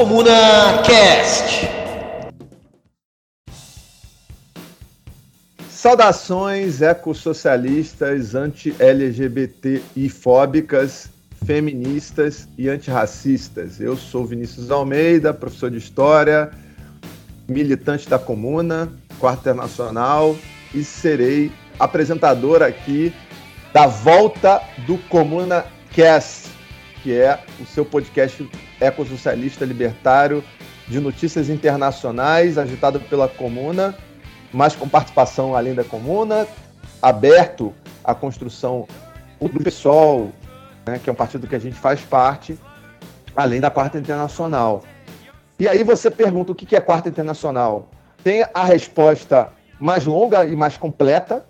Comuna Cast. Saudações ecossocialistas, anti-LGBT e fóbicas, feministas e antirracistas. Eu sou Vinícius Almeida, professor de História, militante da Comuna, Quarta Internacional e serei apresentador aqui da volta do Comuna Cast, que é o seu podcast ecossocialista libertário de notícias internacionais, agitado pela Comuna, mas com participação além da Comuna, aberto à construção do PSOL, né, que é um partido que a gente faz parte, além da Quarta Internacional. E aí você pergunta o que é Quarta Internacional? Tem a resposta mais longa e mais completa,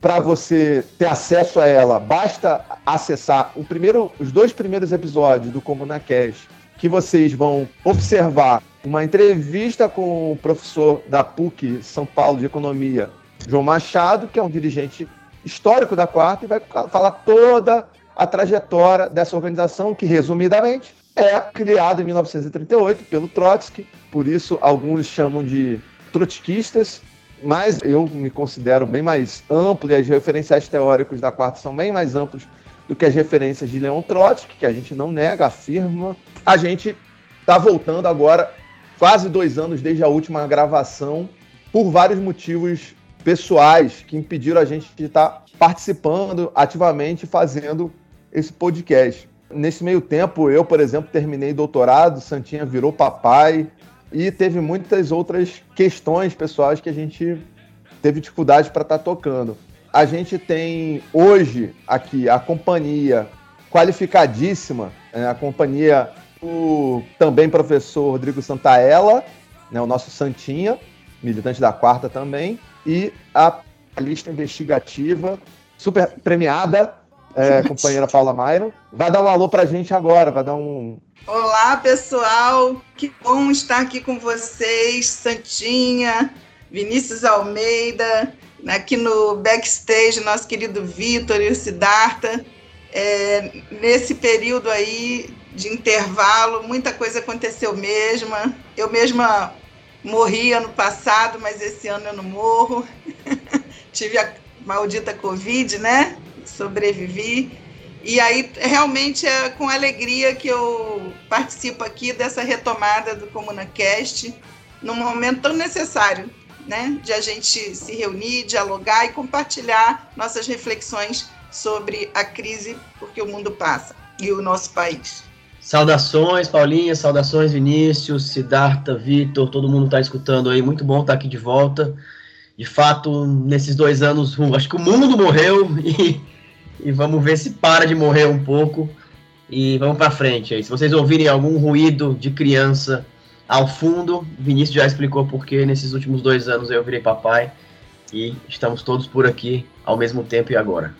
para você ter acesso a ela, basta acessar primeiro, os dois primeiros episódios do Comuna Cash, que vocês vão observar uma entrevista com o professor da PUC São Paulo de Economia, João Machado, que é um dirigente histórico da Quarta, e vai falar toda a trajetória dessa organização, que, resumidamente, é criada em 1938 pelo Trotsky, por isso alguns chamam de trotskistas, mas eu me considero bem mais amplo e as referenciais teóricos da quarta são bem mais amplos do que as referências de Leon Trotsky, que a gente não nega, afirma. A gente está voltando agora, quase dois anos desde a última gravação, por vários motivos pessoais que impediram a gente de estar tá participando ativamente, fazendo esse podcast. Nesse meio tempo, eu, por exemplo, terminei doutorado, Santinha virou papai, e teve muitas outras questões pessoais que a gente teve dificuldade para estar tá tocando. A gente tem hoje aqui a companhia qualificadíssima, né, a companhia do também professor Rodrigo Santaella, né, o nosso Santinha, militante da quarta também, e a lista investigativa super premiada, é, companheira Paula Mairo. Vai dar um alô para a gente agora, vai dar um, Olá, pessoal. Que bom estar aqui com vocês, Santinha, Vinícius Almeida, aqui no backstage, nosso querido Vitor e o Siddhartha. É, nesse período aí de intervalo, muita coisa aconteceu mesma. Eu mesma morri ano passado, mas esse ano eu não morro. Tive a maldita Covid, né? Sobrevivi. E aí, realmente, é com alegria que eu participo aqui dessa retomada do ComunaCast, num momento tão necessário, né? De a gente se reunir, dialogar e compartilhar nossas reflexões sobre a crise por que o mundo passa e o nosso país. Saudações, Paulinha, saudações, Vinícius, Siddhartha, Vitor, todo mundo está escutando aí, muito bom estar aqui de volta. De fato, nesses dois anos, acho que o mundo morreu e e vamos ver se para de morrer um pouco e vamos para frente aí. Se vocês ouvirem algum ruído de criança ao fundo, Vinícius já explicou porque nesses últimos dois anos eu virei papai e estamos todos por aqui ao mesmo tempo e agora.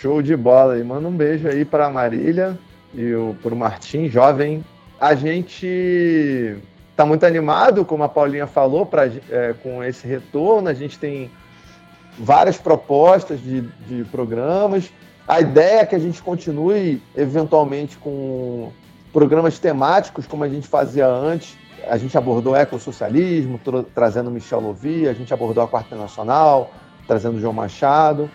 Show de bola e manda um beijo aí para Marília e o Martim, jovem. A gente está muito animado, como a Paulinha falou, pra, é, com esse retorno. A gente tem várias propostas de, de programas. A ideia é que a gente continue, eventualmente, com programas temáticos, como a gente fazia antes. A gente abordou ecossocialismo, trazendo Michel Louvi, a gente abordou a Quarta Nacional, trazendo João Machado.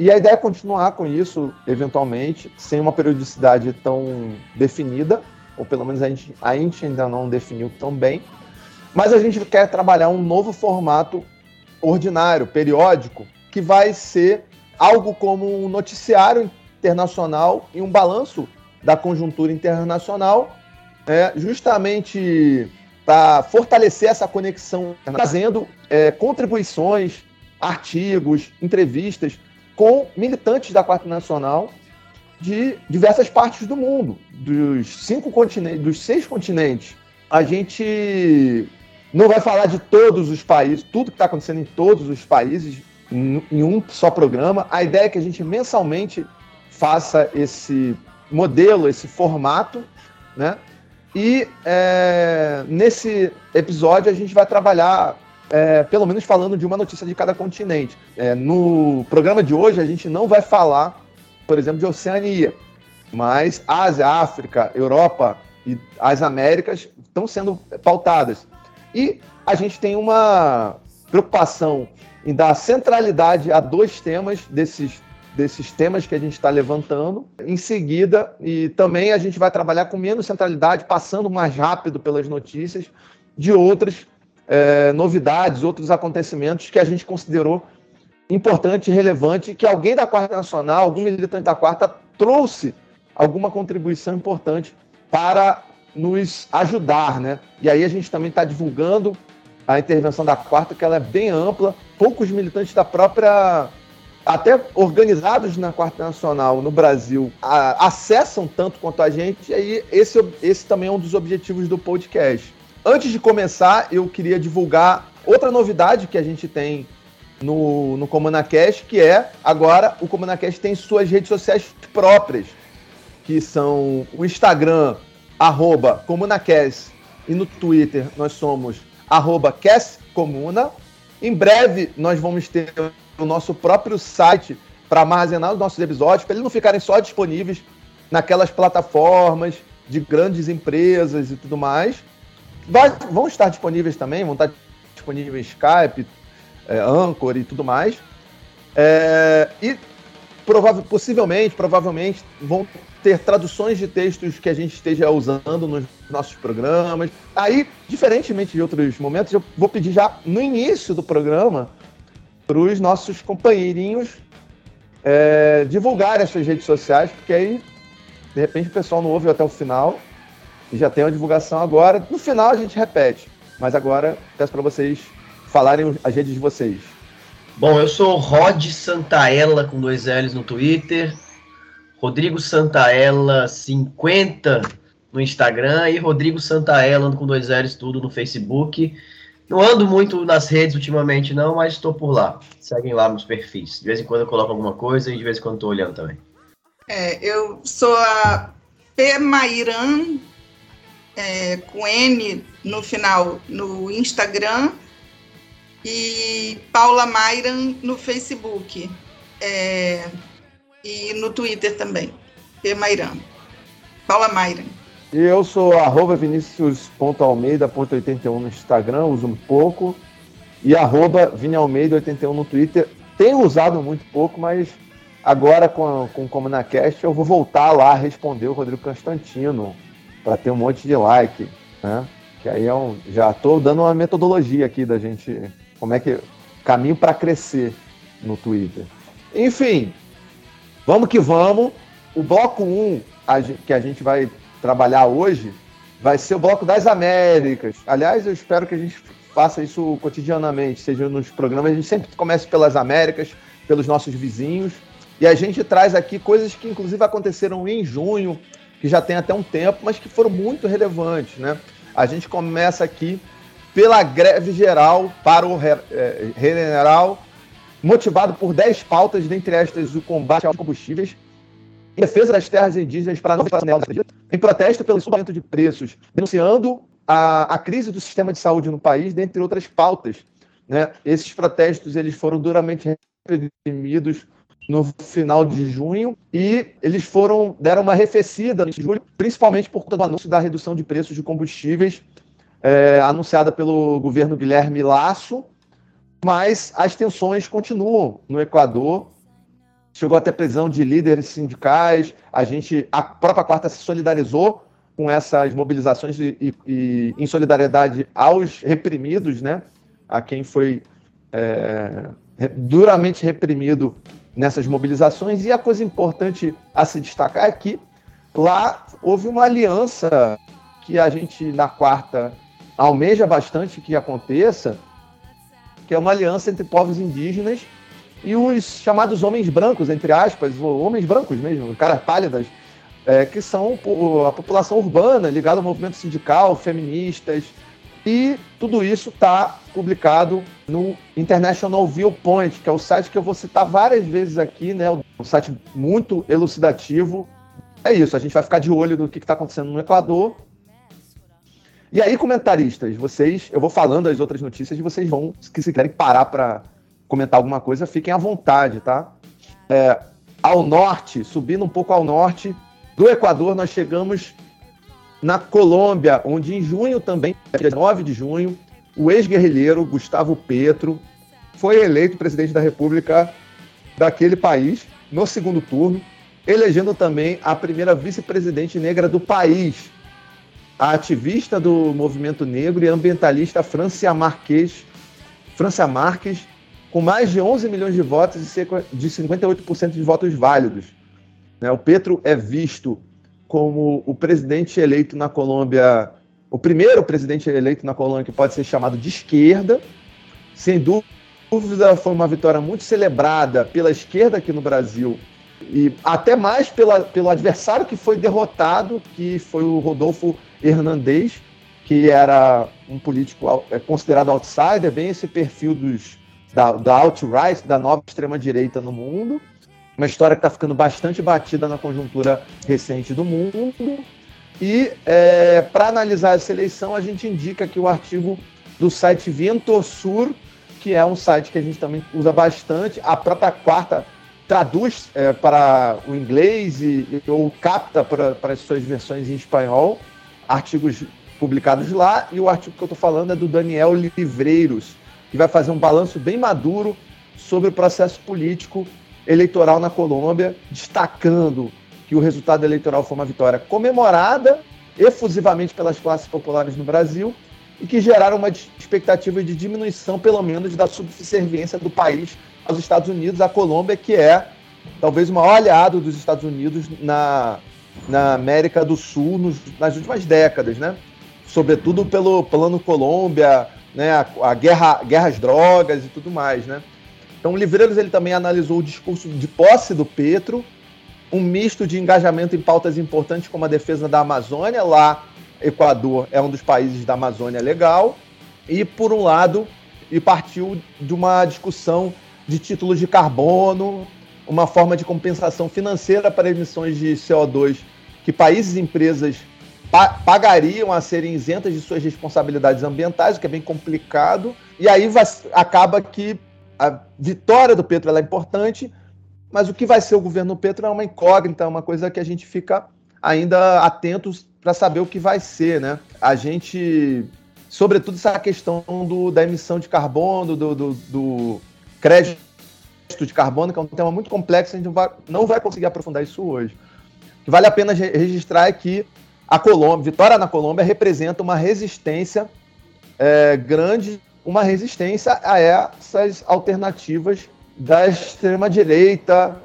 E a ideia é continuar com isso, eventualmente, sem uma periodicidade tão definida, ou pelo menos a gente, a gente ainda não definiu tão bem. Mas a gente quer trabalhar um novo formato ordinário, periódico, que vai ser algo como um noticiário internacional e um balanço da conjuntura internacional, é, justamente para fortalecer essa conexão, trazendo é, contribuições, artigos, entrevistas com militantes da Quarta Nacional de diversas partes do mundo, dos cinco continentes, dos seis continentes. A gente não vai falar de todos os países, tudo que está acontecendo em todos os países, em, um só programa. A ideia é que a gente mensalmente faça esse modelo, esse formato, né? E é, nesse episódio a gente vai trabalhar, é, pelo menos falando de uma notícia de cada continente. É, no programa de hoje a gente não vai falar por exemplo, de Oceania. Mas Ásia, África, Europa e as Américas estão sendo pautadas. E a gente tem uma preocupação em dar centralidade a dois temas desses, desses temas que a gente está levantando. Em seguida, e também a gente vai trabalhar com menos centralidade, passando mais rápido pelas notícias de outras é, novidades, outros acontecimentos que a gente considerou importante e relevante, que alguém da Quarta Nacional, algum militante da Quarta, trouxe alguma contribuição importante para nos ajudar, né? E aí a gente também está divulgando a intervenção da quarta, que ela é bem ampla. Poucos militantes da própria, até organizados na Quarta Nacional no Brasil, a, acessam tanto quanto a gente, e aí esse, esse também é um dos objetivos do podcast. Antes de começar, eu queria divulgar outra novidade que a gente tem no, no ComunaCast, que é agora o ComunaCast tem suas redes sociais próprias, que são o Instagram, arroba ComunaCast, e no Twitter nós somos arroba Comuna. Em breve nós vamos ter o nosso próprio site para armazenar os nossos episódios, para eles não ficarem só disponíveis naquelas plataformas de grandes empresas e tudo mais. Vai, vão estar disponíveis também, vão estar disponíveis Skype, é, Anchor e tudo mais. É, e provável, possivelmente, provavelmente, vão ter traduções de textos que a gente esteja usando nos nossos programas. Aí, diferentemente de outros momentos, eu vou pedir já no início do programa para os nossos companheirinhos é, divulgarem as suas redes sociais, porque aí, de repente, o pessoal não ouve até o final e já tem uma divulgação agora. No final a gente repete, mas agora peço para vocês falarem as redes de vocês. Bom, eu sou Rod Santaella com dois L's no Twitter. Rodrigo Santaella 50 no Instagram e Rodrigo Santaella com dois L's tudo no Facebook. Não ando muito nas redes ultimamente não, mas estou por lá. Seguem lá nos perfis. De vez em quando eu coloco alguma coisa e de vez em quando estou olhando também. É, eu sou a P. Mairan, é, com N no final, no Instagram, e Paula Mairan no Facebook. É, e no Twitter também. P. Mairan. Paula Mairan. E eu sou arroba vinicius.almeida.81 no Instagram, uso um pouco. E arroba vinialmeida81 no Twitter. Tenho usado muito pouco, mas agora com, com o Comunacast eu vou voltar lá a responder o Rodrigo Constantino para ter um monte de like, né? Que aí é um, já estou dando uma metodologia aqui da gente, como é que caminho para crescer no Twitter. Enfim, Vamos que vamos. O bloco 1 a gente, que a gente vai trabalhar hoje vai ser o bloco das Américas. Aliás, eu espero que a gente faça isso cotidianamente, seja nos programas. A gente sempre começa pelas Américas, pelos nossos vizinhos. E a gente traz aqui coisas que, inclusive, aconteceram em junho, que já tem até um tempo, mas que foram muito relevantes. Né? A gente começa aqui pela greve geral para o é, general motivado por 10 pautas, dentre estas o combate aos combustíveis, defesa das terras indígenas para nelas, em protesto pelo subamento de preços, denunciando a, a crise do sistema de saúde no país, dentre outras pautas. Né? Esses protestos eles foram duramente reprimidos no final de junho e eles foram deram uma arrefecida em julho, principalmente por conta do anúncio da redução de preços de combustíveis é, anunciada pelo governo Guilherme Lasso mas as tensões continuam no Equador. Chegou até prisão de líderes sindicais. A gente, a própria quarta se solidarizou com essas mobilizações e, e, e em solidariedade aos reprimidos, né? A quem foi é, duramente reprimido nessas mobilizações. E a coisa importante a se destacar é que lá houve uma aliança que a gente na quarta almeja bastante que aconteça, que é uma aliança entre povos indígenas e os chamados homens brancos, entre aspas, homens brancos mesmo, caras pálidas, é, que são a população urbana ligada ao movimento sindical, feministas, e tudo isso está publicado no International Viewpoint, que é o site que eu vou citar várias vezes aqui, né? Um site muito elucidativo. É isso, a gente vai ficar de olho no que está acontecendo no Equador e aí, comentaristas, vocês, eu vou falando as outras notícias e vocês vão, se quiserem parar para comentar alguma coisa, fiquem à vontade, tá? É, ao norte, subindo um pouco ao norte do Equador, nós chegamos na Colômbia, onde em junho também, dia 9 de junho, o ex-guerrilheiro Gustavo Petro foi eleito presidente da República daquele país no segundo turno, elegendo também a primeira vice-presidente negra do país, a ativista do movimento negro e ambientalista Francia Marques, Francia Marques, com mais de 11 milhões de votos e cerca de 58% de votos válidos. Né? O Petro é visto como o presidente eleito na Colômbia, o primeiro presidente eleito na Colômbia que pode ser chamado de esquerda. Sem dúvida, foi uma vitória muito celebrada pela esquerda aqui no Brasil e até mais pela, pelo adversário que foi derrotado, que foi o Rodolfo Hernandez, que era um político é, considerado outsider, bem esse perfil dos, da, da alt-right, da nova extrema-direita no mundo. Uma história que está ficando bastante batida na conjuntura recente do mundo. E é, para analisar essa eleição, a gente indica aqui o artigo do site Ventosur, que é um site que a gente também usa bastante. A própria quarta traduz é, para o inglês e, ou capta para, para as suas versões em espanhol artigos publicados lá. E o artigo que eu estou falando é do Daniel Livreiros, que vai fazer um balanço bem maduro sobre o processo político eleitoral na Colômbia, destacando que o resultado eleitoral foi uma vitória comemorada efusivamente pelas classes populares no Brasil e que geraram uma expectativa de diminuição, pelo menos, da subserviência do país aos Estados Unidos, a Colômbia, que é talvez o maior aliado dos Estados Unidos na, na América do Sul nos, nas últimas décadas, né? Sobretudo pelo plano Colômbia, né, a, a guerra, guerra às drogas e tudo mais, né? Então, o Livreiros ele também analisou o discurso de posse do Petro, um misto de engajamento em pautas importantes como a defesa da Amazônia, lá Equador é um dos países da Amazônia legal, e por um lado, e partiu de uma discussão de títulos de carbono, uma forma de compensação financeira para emissões de CO2 que países e empresas pagariam a serem isentas de suas responsabilidades ambientais, o que é bem complicado. E aí vai, acaba que a vitória do Petro é importante, mas o que vai ser o governo Petro é uma incógnita, é uma coisa que a gente fica ainda atentos para saber o que vai ser, né? A gente, sobretudo essa questão do, da emissão de carbono, do, do, do crédito de carbono, que é um tema muito complexo, a gente não vai, não vai conseguir aprofundar isso hoje. O que vale a pena registrar é que a Colômbia, vitória na Colômbia representa uma resistência é, grande, uma resistência a essas alternativas da extrema-direita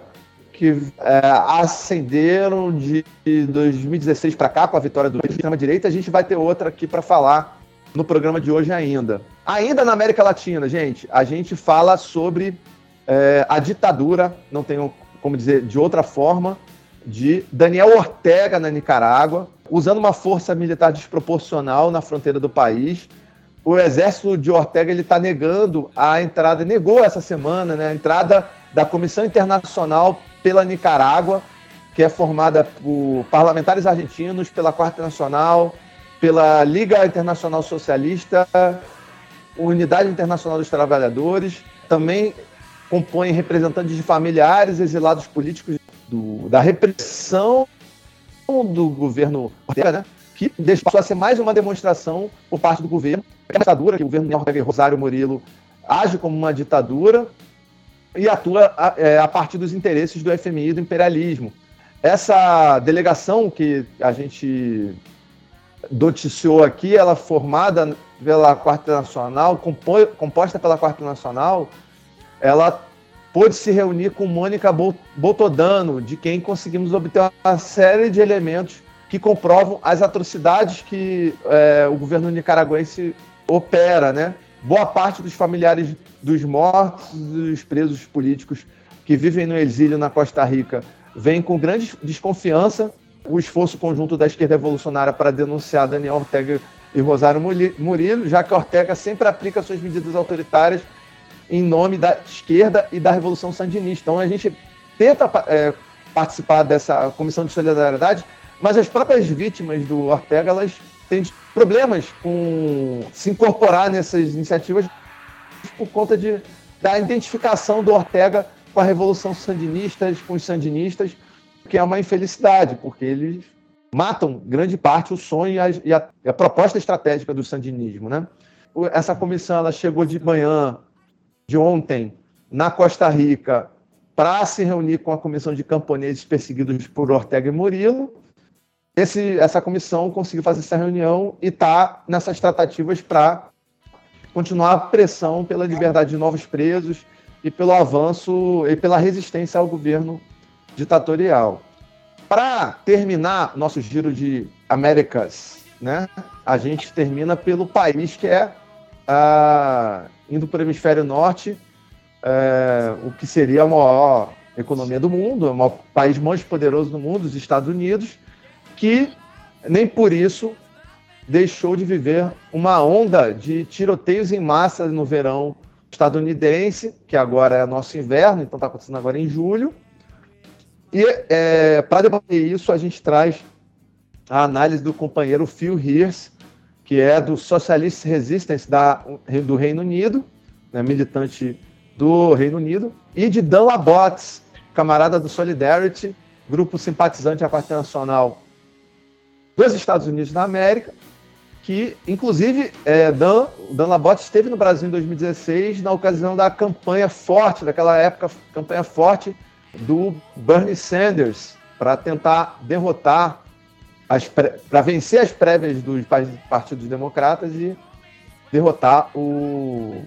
que é, ascenderam de 2016 para cá com a vitória do extrema-direita. A gente vai ter outra aqui para falar no programa de hoje ainda. Ainda na América Latina, gente, a gente fala sobre é, a ditadura, não tenho como dizer de outra forma, de Daniel Ortega na Nicarágua, usando uma força militar desproporcional na fronteira do país. O exército de Ortega ele está negando a entrada, negou essa semana, né, a entrada da Comissão Internacional pela Nicarágua, que é formada por parlamentares argentinos, pela Quarta Nacional, pela Liga Internacional Socialista, Unidade Internacional dos Trabalhadores, também compõe representantes de familiares exilados políticos do, da repressão do governo Ortega, né? Que passou a ser mais uma demonstração por parte do governo, a ditadura, que o governo Ortega e Rosário Murilo age como uma ditadura e atua a, é, a partir dos interesses do FMI e do imperialismo. Essa delegação que a gente noticiou aqui, ela é formada pela Quarta Nacional, composta pela Quarta Nacional, ela pôde se reunir com Mônica Botodano, de quem conseguimos obter uma série de elementos que comprovam as atrocidades que é, o governo nicaragüense opera, né? Boa parte dos familiares dos mortos, dos presos políticos que vivem no exílio na Costa Rica, vem com grande desconfiança o esforço conjunto da esquerda revolucionária para denunciar Daniel Ortega e Rosário Murilo, já que Ortega sempre aplica suas medidas autoritárias em nome da esquerda e da Revolução Sandinista. Então a gente tenta é, participar dessa comissão de solidariedade, mas as próprias vítimas do Ortega elas têm problemas com se incorporar nessas iniciativas por conta de, da identificação do Ortega com a Revolução Sandinista, com os sandinistas, que é uma infelicidade, porque eles matam grande parte o sonho e a, e a, a proposta estratégica do sandinismo. Né? Essa comissão ela chegou de manhã de ontem na Costa Rica para se reunir com a comissão de camponeses perseguidos por Ortega e Murilo. Esse, essa comissão conseguiu fazer essa reunião e está nessas tratativas para continuar a pressão pela liberdade de novos presos e pelo avanço e pela resistência ao governo ditatorial. Para terminar nosso giro de Américas, né, a gente termina pelo país que é ah, indo para o hemisfério norte, é, o que seria a maior economia do mundo, o país mais poderoso do mundo, os Estados Unidos, que nem por isso deixou de viver uma onda de tiroteios em massa no verão estadunidense, que agora é nosso inverno, então está acontecendo agora em julho. E é, para debater isso, a gente traz a análise do companheiro Phil Hears, que é do Socialist Resistance da, do Reino Unido, né, militante do Reino Unido, e de Dan Labotz, camarada do Solidarity, grupo simpatizante à Partido Nacional dos Estados Unidos da América, que, inclusive, é, Dan, Dan Labotz esteve no Brasil em 2016 na ocasião da campanha forte, daquela época, campanha forte do Bernie Sanders, para tentar derrotar, para vencer as prévias dos partidos democratas e derrotar o,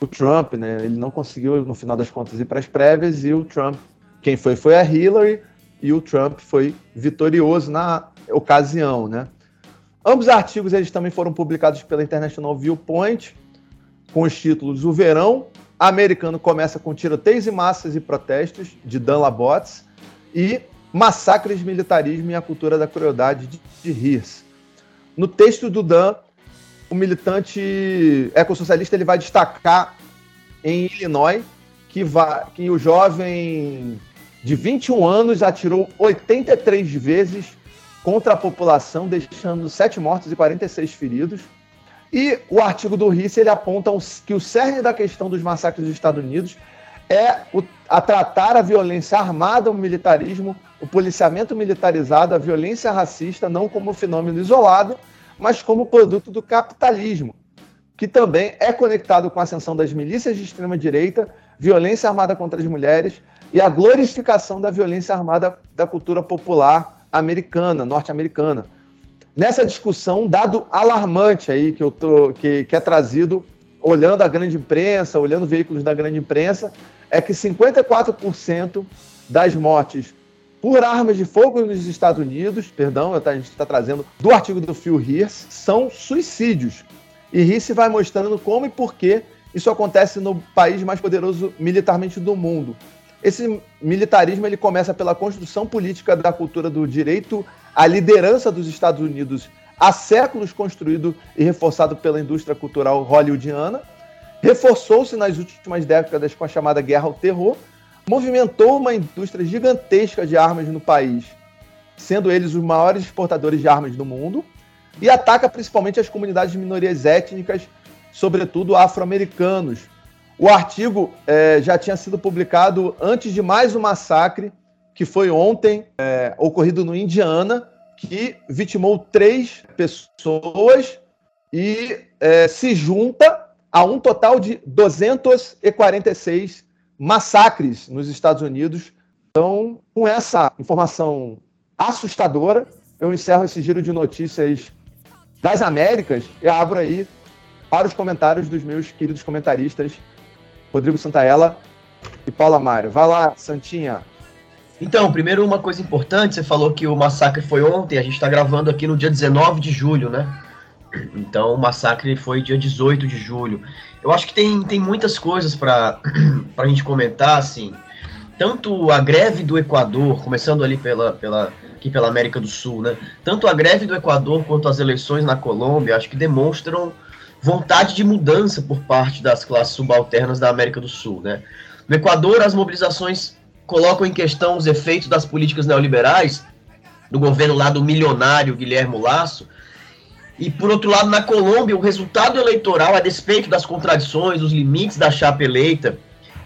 o Trump, né? Ele não conseguiu, no final das contas, ir para as prévias e o Trump, quem foi, foi a Hillary e o Trump foi vitorioso na ocasião, né? Ambos artigos eles também foram publicados pela International Viewpoint com os títulos O Verão Americano começa com tiroteios e massas e protestos de Dan Labotz e Massacres, Militarismo e a Cultura da Crueldade de, de. No texto do Dan, o militante ecossocialista ele vai destacar em Illinois que, vai, que o jovem de 21 anos atirou 83 vezes contra a população, deixando 7 mortos e 46 feridos. E o artigo do Risse ele aponta que o cerne da questão dos massacres dos Estados Unidos é o, a tratar a violência armada, o militarismo, o policiamento militarizado, a violência racista, não como fenômeno isolado, mas como produto do capitalismo, que também é conectado com a ascensão das milícias de extrema-direita, violência armada contra as mulheres e a glorificação da violência armada da cultura popular americana, norte-americana. Nessa discussão, dado alarmante aí que, eu tô, que, que é trazido olhando a grande imprensa, olhando veículos da grande imprensa, é que 54% das mortes por armas de fogo nos Estados Unidos, perdão, a gente está trazendo do artigo do Phil Hirsch, são suicídios. E Hirsch vai mostrando como e por que isso acontece no país mais poderoso militarmente do mundo. Esse militarismo ele começa pela construção política da cultura do direito à liderança dos Estados Unidos há séculos construído e reforçado pela indústria cultural hollywoodiana, reforçou-se nas últimas décadas com a chamada Guerra ao Terror, movimentou uma indústria gigantesca de armas no país, sendo eles os maiores exportadores de armas do mundo, e ataca principalmente as comunidades de minorias étnicas, sobretudo afro-americanos. O artigo é, já tinha sido publicado antes de mais um massacre, que foi ontem, é, ocorrido no Indiana, que vitimou três pessoas e é, se junta a um total de 246 massacres nos Estados Unidos. Então, com essa informação assustadora, eu encerro esse giro de notícias das Américas e abro aí para os comentários dos meus queridos comentaristas Rodrigo Santaella e Paula Mário. Vai lá, Santinha. Então, primeiro uma coisa importante, você falou que o massacre foi ontem, a gente está gravando aqui no dia 19 de julho, né? Então o massacre foi dia 18 de julho. Eu acho que tem, tem muitas coisas para a gente comentar, assim. Tanto a greve do Equador, começando ali pela, pela, aqui pela América do Sul, né? Tanto a greve do Equador quanto as eleições na Colômbia, acho que demonstram vontade de mudança por parte das classes subalternas da América do Sul, né? No Equador, as mobilizações colocam em questão os efeitos das políticas neoliberais do governo lá do milionário Guilherme Lasso, e, por outro lado, na Colômbia, o resultado eleitoral, a despeito das contradições, dos limites da chapa eleita,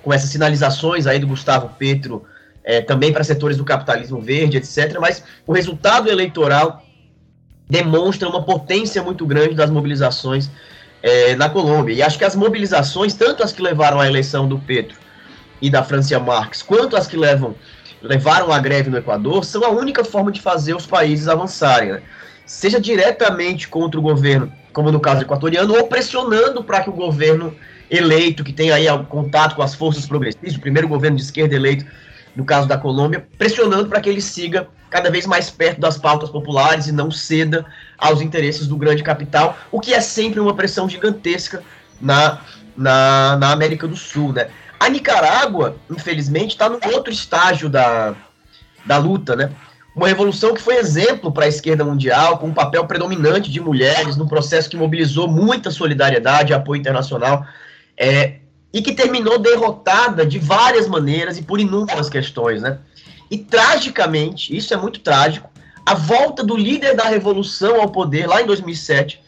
com essas sinalizações aí do Gustavo Petro, é, também para setores do capitalismo verde, etc. Mas o resultado eleitoral demonstra uma potência muito grande das mobilizações é, na Colômbia. E acho que as mobilizações, tanto as que levaram à eleição do Petro e da Francia Marques, quanto as que levam, levaram à greve no Equador, são a única forma de fazer os países avançarem. Né? Seja diretamente contra o governo, como no caso equatoriano, ou pressionando para que o governo eleito, que tem aí contato com as forças progressistas, o primeiro governo de esquerda eleito, no caso da Colômbia, pressionando para que ele siga cada vez mais perto das pautas populares e não ceda aos interesses do grande capital, o que é sempre uma pressão gigantesca na, na, na América do Sul. Né? A Nicarágua, infelizmente, está no outro estágio da, da luta, né? Uma revolução que foi exemplo para a esquerda mundial, com um papel predominante de mulheres, num processo que mobilizou muita solidariedade e apoio internacional, é, e que terminou derrotada de várias maneiras e por inúmeras questões, né? E tragicamente, isso é muito trágico, a volta do líder da revolução ao poder lá em 2007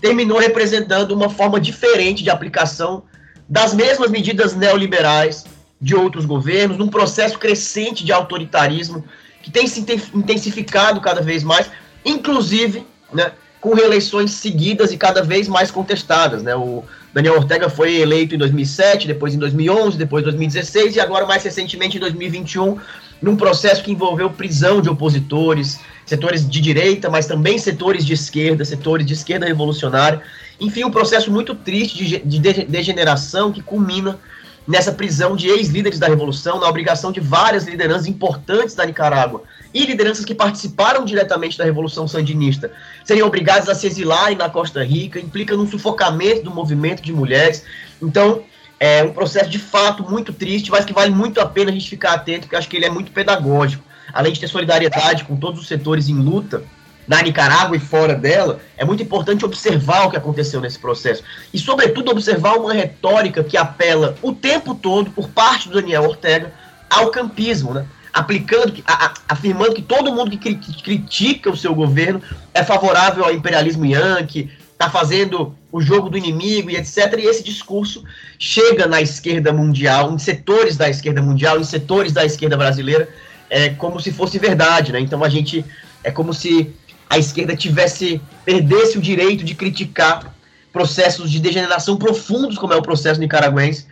terminou representando uma forma diferente de aplicação das mesmas medidas neoliberais de outros governos, num processo crescente de autoritarismo que tem se intensificado cada vez mais, inclusive, né, com reeleições seguidas e cada vez mais contestadas, né? O Daniel Ortega foi eleito em 2007, depois em 2011, depois em 2016 e agora mais recentemente em 2021 num processo que envolveu prisão de opositores, setores de direita, mas também setores de esquerda, setores de esquerda revolucionária. Enfim, um processo muito triste de, de degeneração que culmina nessa prisão de ex-líderes da revolução, na obrigação de várias lideranças importantes da Nicarágua e lideranças que participaram diretamente da revolução sandinista serem obrigadas a se exilarem na Costa Rica, implica num sufocamento do movimento de mulheres. Então, é um processo de fato muito triste, mas que vale muito a pena a gente ficar atento, porque acho que ele é muito pedagógico. Além de ter solidariedade com todos os setores em luta, na Nicarágua e fora dela, é muito importante observar o que aconteceu nesse processo. E, sobretudo, observar uma retórica que apela o tempo todo, por parte do Daniel Ortega, ao campismo, né? Aplicando, a, afirmando que todo mundo que, cri, critica o seu governo é favorável ao imperialismo yankee, está fazendo o jogo do inimigo e etc. E esse discurso chega na esquerda mundial, em setores da esquerda mundial, em setores da esquerda brasileira, é, como se fosse verdade, né? Então a gente é como se a esquerda tivesse perdesse o direito de criticar processos de degeneração profundos, como é o processo nicaragüense,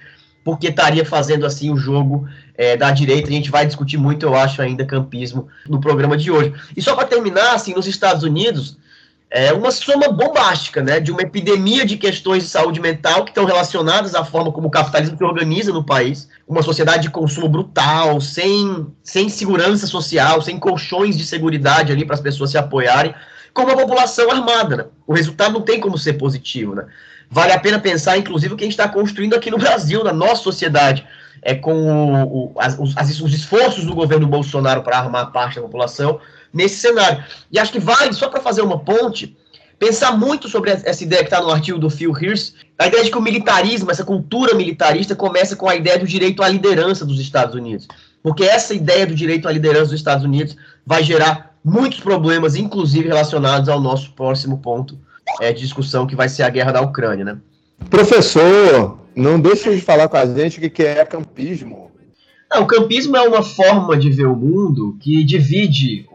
porque estaria fazendo assim o jogo é, da direita. A gente vai discutir muito, eu acho, ainda campismo no programa de hoje. E só para terminar, assim, nos Estados Unidos, é uma soma bombástica, né, de uma epidemia de questões de saúde mental que estão relacionadas à forma como o capitalismo se organiza no país, uma sociedade de consumo brutal, sem, sem segurança social, sem colchões de segurança ali para as pessoas se apoiarem, com uma população armada. Né? O resultado não tem como ser positivo, né? Vale a pena pensar, inclusive, o que a gente está construindo aqui no Brasil, na nossa sociedade, é com o, o, as, os, os esforços do governo Bolsonaro para armar parte da população, nesse cenário. E acho que vale, só para fazer uma ponte, pensar muito sobre essa ideia que está no artigo do Phil Hirsch, a ideia de que o militarismo, essa cultura militarista, começa com a ideia do direito à liderança dos Estados Unidos. Porque essa ideia do direito à liderança dos Estados Unidos vai gerar muitos problemas, inclusive relacionados ao nosso próximo ponto é, discussão, que vai ser a guerra da Ucrânia. Né? Professor, não deixe de falar com a gente o que é campismo. Não, o campismo é uma forma de ver o mundo que divide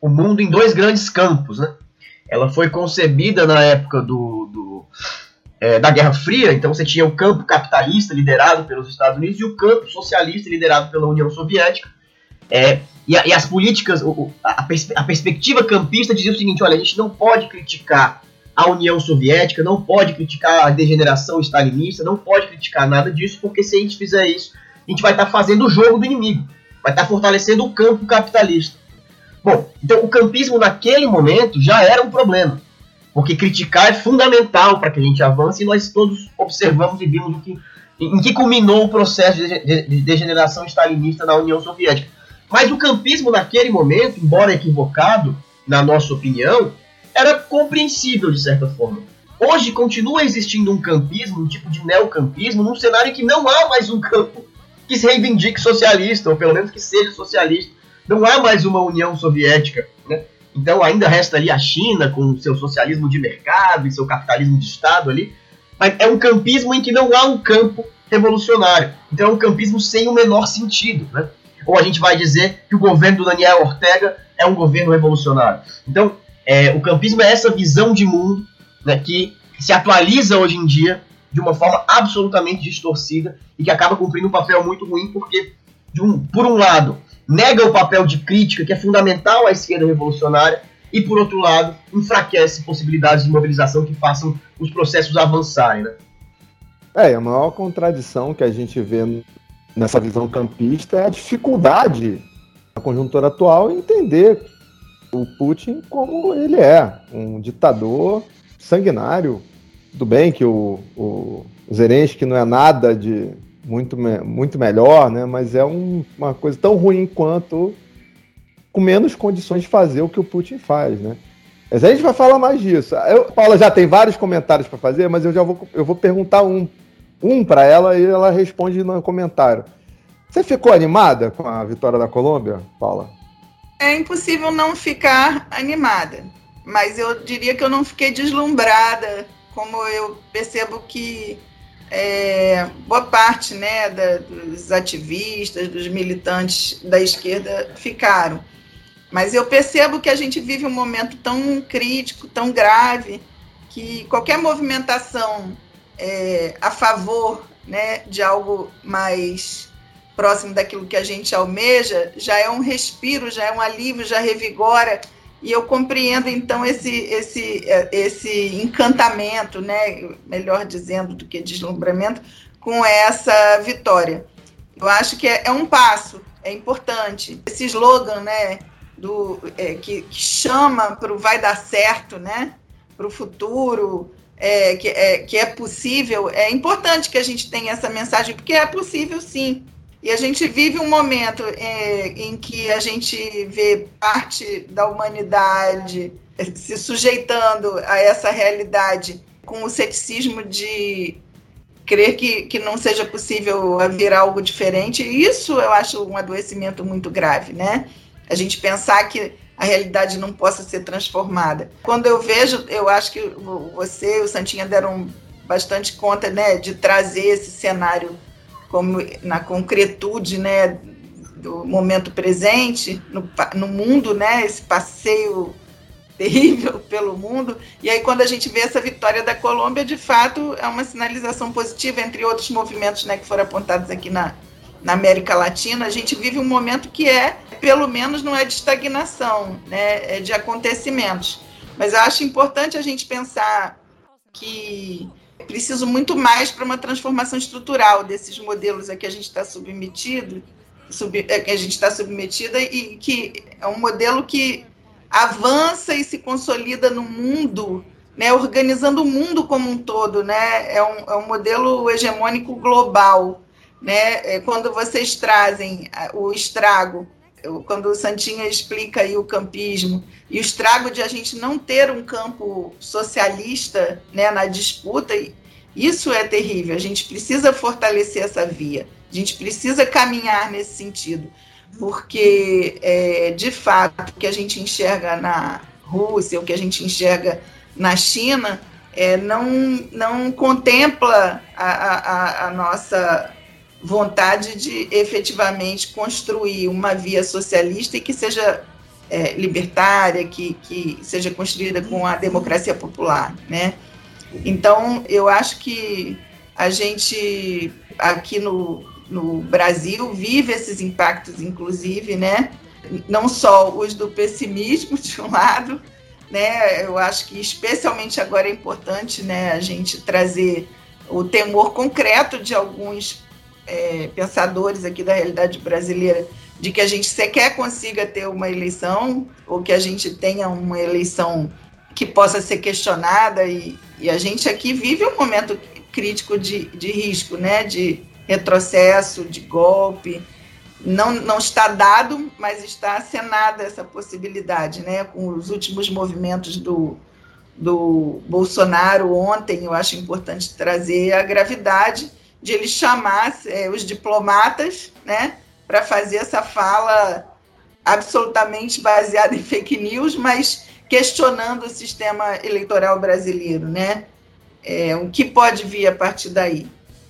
o mundo em dois grandes campos. Né? Ela foi concebida na época do, do é, da Guerra Fria, então você tinha o campo capitalista liderado pelos Estados Unidos e o campo socialista liderado pela União Soviética. É, e, e, as políticas, a, a, perspectiva campista dizia o seguinte: olha, a gente não pode criticar a União Soviética, não pode criticar a degeneração stalinista, não pode criticar nada disso, porque se a gente fizer isso, a gente vai estar tá fazendo o jogo do inimigo, vai estar tá fortalecendo o campo capitalista. Bom, então o campismo naquele momento já era um problema, porque criticar é fundamental para que a gente avance e nós todos observamos e vimos o que, em que culminou o processo de degeneração stalinista na União Soviética. Mas o campismo naquele momento, embora equivocado, na nossa opinião, era compreensível de certa forma. Hoje continua existindo um campismo, um tipo de neocampismo, num cenário que não há mais um campo que se reivindique socialista, ou pelo menos que seja socialista não há mais uma União Soviética, né? Então ainda resta ali a China com seu socialismo de mercado e seu capitalismo de Estado ali, mas é um campismo em que não há um campo revolucionário. Então é um campismo sem o menor sentido, né? Ou a gente vai dizer que o governo do Daniel Ortega é um governo revolucionário. Então, é, o campismo é essa visão de mundo né, que se atualiza hoje em dia de uma forma absolutamente distorcida e que acaba cumprindo um papel muito ruim porque, um, por um lado, nega o papel de crítica que é fundamental à esquerda revolucionária e, por outro lado, enfraquece possibilidades de mobilização que façam os processos avançarem. Né? É, a maior contradição que a gente vê nessa visão campista é a dificuldade da conjuntura atual entender o Putin como ele é, um ditador sanguinário. Tudo bem que o, o Zelensky não é nada de muito, muito melhor, né? mas é um, uma coisa tão ruim quanto com menos condições de fazer o que o Putin faz. Né? Mas a gente vai falar mais disso. Eu, Paula já tem vários comentários para fazer, mas eu já vou, eu vou perguntar um, um para ela e ela responde no comentário. Você ficou animada com a vitória da Colômbia, Paula? É impossível não ficar animada, mas eu diria que eu não fiquei deslumbrada, como eu percebo que é, boa parte né, da, dos ativistas, dos militantes da esquerda ficaram. Mas eu percebo que a gente vive um momento tão crítico, tão grave, que qualquer movimentação é, a favor né, de algo mais próximo daquilo que a gente almeja já é um respiro, já é um alívio, já revigora. E eu compreendo então esse esse esse encantamento, né, melhor dizendo do que deslumbramento, com essa vitória. Eu acho que é, é um passo, é importante. Esse slogan, né, do é, que, que, chama para o vai dar certo, né, para o futuro, é, que, é, que é possível. É importante que a gente tenha essa mensagem, porque é possível sim. E a gente vive um momento é, em que a gente vê parte da humanidade se sujeitando a essa realidade com o ceticismo de crer que, que não seja possível haver algo diferente. Isso eu acho um adoecimento muito grave, né? A gente pensar que a realidade não possa ser transformada. Quando eu vejo, eu acho que você e o Santinha deram bastante conta né, de trazer esse cenário como na concretude né, do momento presente, no, no mundo, né, esse passeio terrível pelo mundo. E aí, quando a gente vê essa vitória da Colômbia, de fato, é uma sinalização positiva, entre outros movimentos né, que foram apontados aqui na, na América Latina. A gente vive um momento que é, pelo menos, não é de estagnação, né, é de acontecimentos. Mas eu acho importante a gente pensar que preciso muito mais para uma transformação estrutural desses modelos a que a gente está submetido, sub, a que a gente está submetida e que é um modelo que avança e se consolida no mundo, né, organizando o mundo como um todo, né, é um, é um modelo hegemônico global, né, é quando vocês trazem o estrago quando o Santinha explica aí o campismo e o estrago de a gente não ter um campo socialista né, na disputa, isso é terrível. A gente precisa fortalecer essa via, a gente precisa caminhar nesse sentido, porque é, de fato o que a gente enxerga na Rússia, o que a gente enxerga na China, é, não, não contempla a, a, a nossa vontade de efetivamente construir uma via socialista e que seja é, libertária, que, que seja construída com a democracia popular, né? Então, eu acho que a gente aqui no, no Brasil vive esses impactos, inclusive, né? Não só os do pessimismo, de um lado, né? Eu acho que especialmente agora é importante, né, a gente trazer o temor concreto de alguns é, pensadores aqui da realidade brasileira de que a gente sequer consiga ter uma eleição ou que a gente tenha uma eleição que possa ser questionada e, e a gente aqui vive um momento crítico de, de risco, né, de retrocesso, de golpe, não, não está dado, mas está acenada essa possibilidade, né, com os últimos movimentos do, do Bolsonaro ontem, eu acho importante trazer a gravidade de ele chamar é, os diplomatas, né, para fazer essa fala absolutamente baseada em fake news, mas questionando o sistema eleitoral brasileiro, né? É, o que pode vir a partir daí?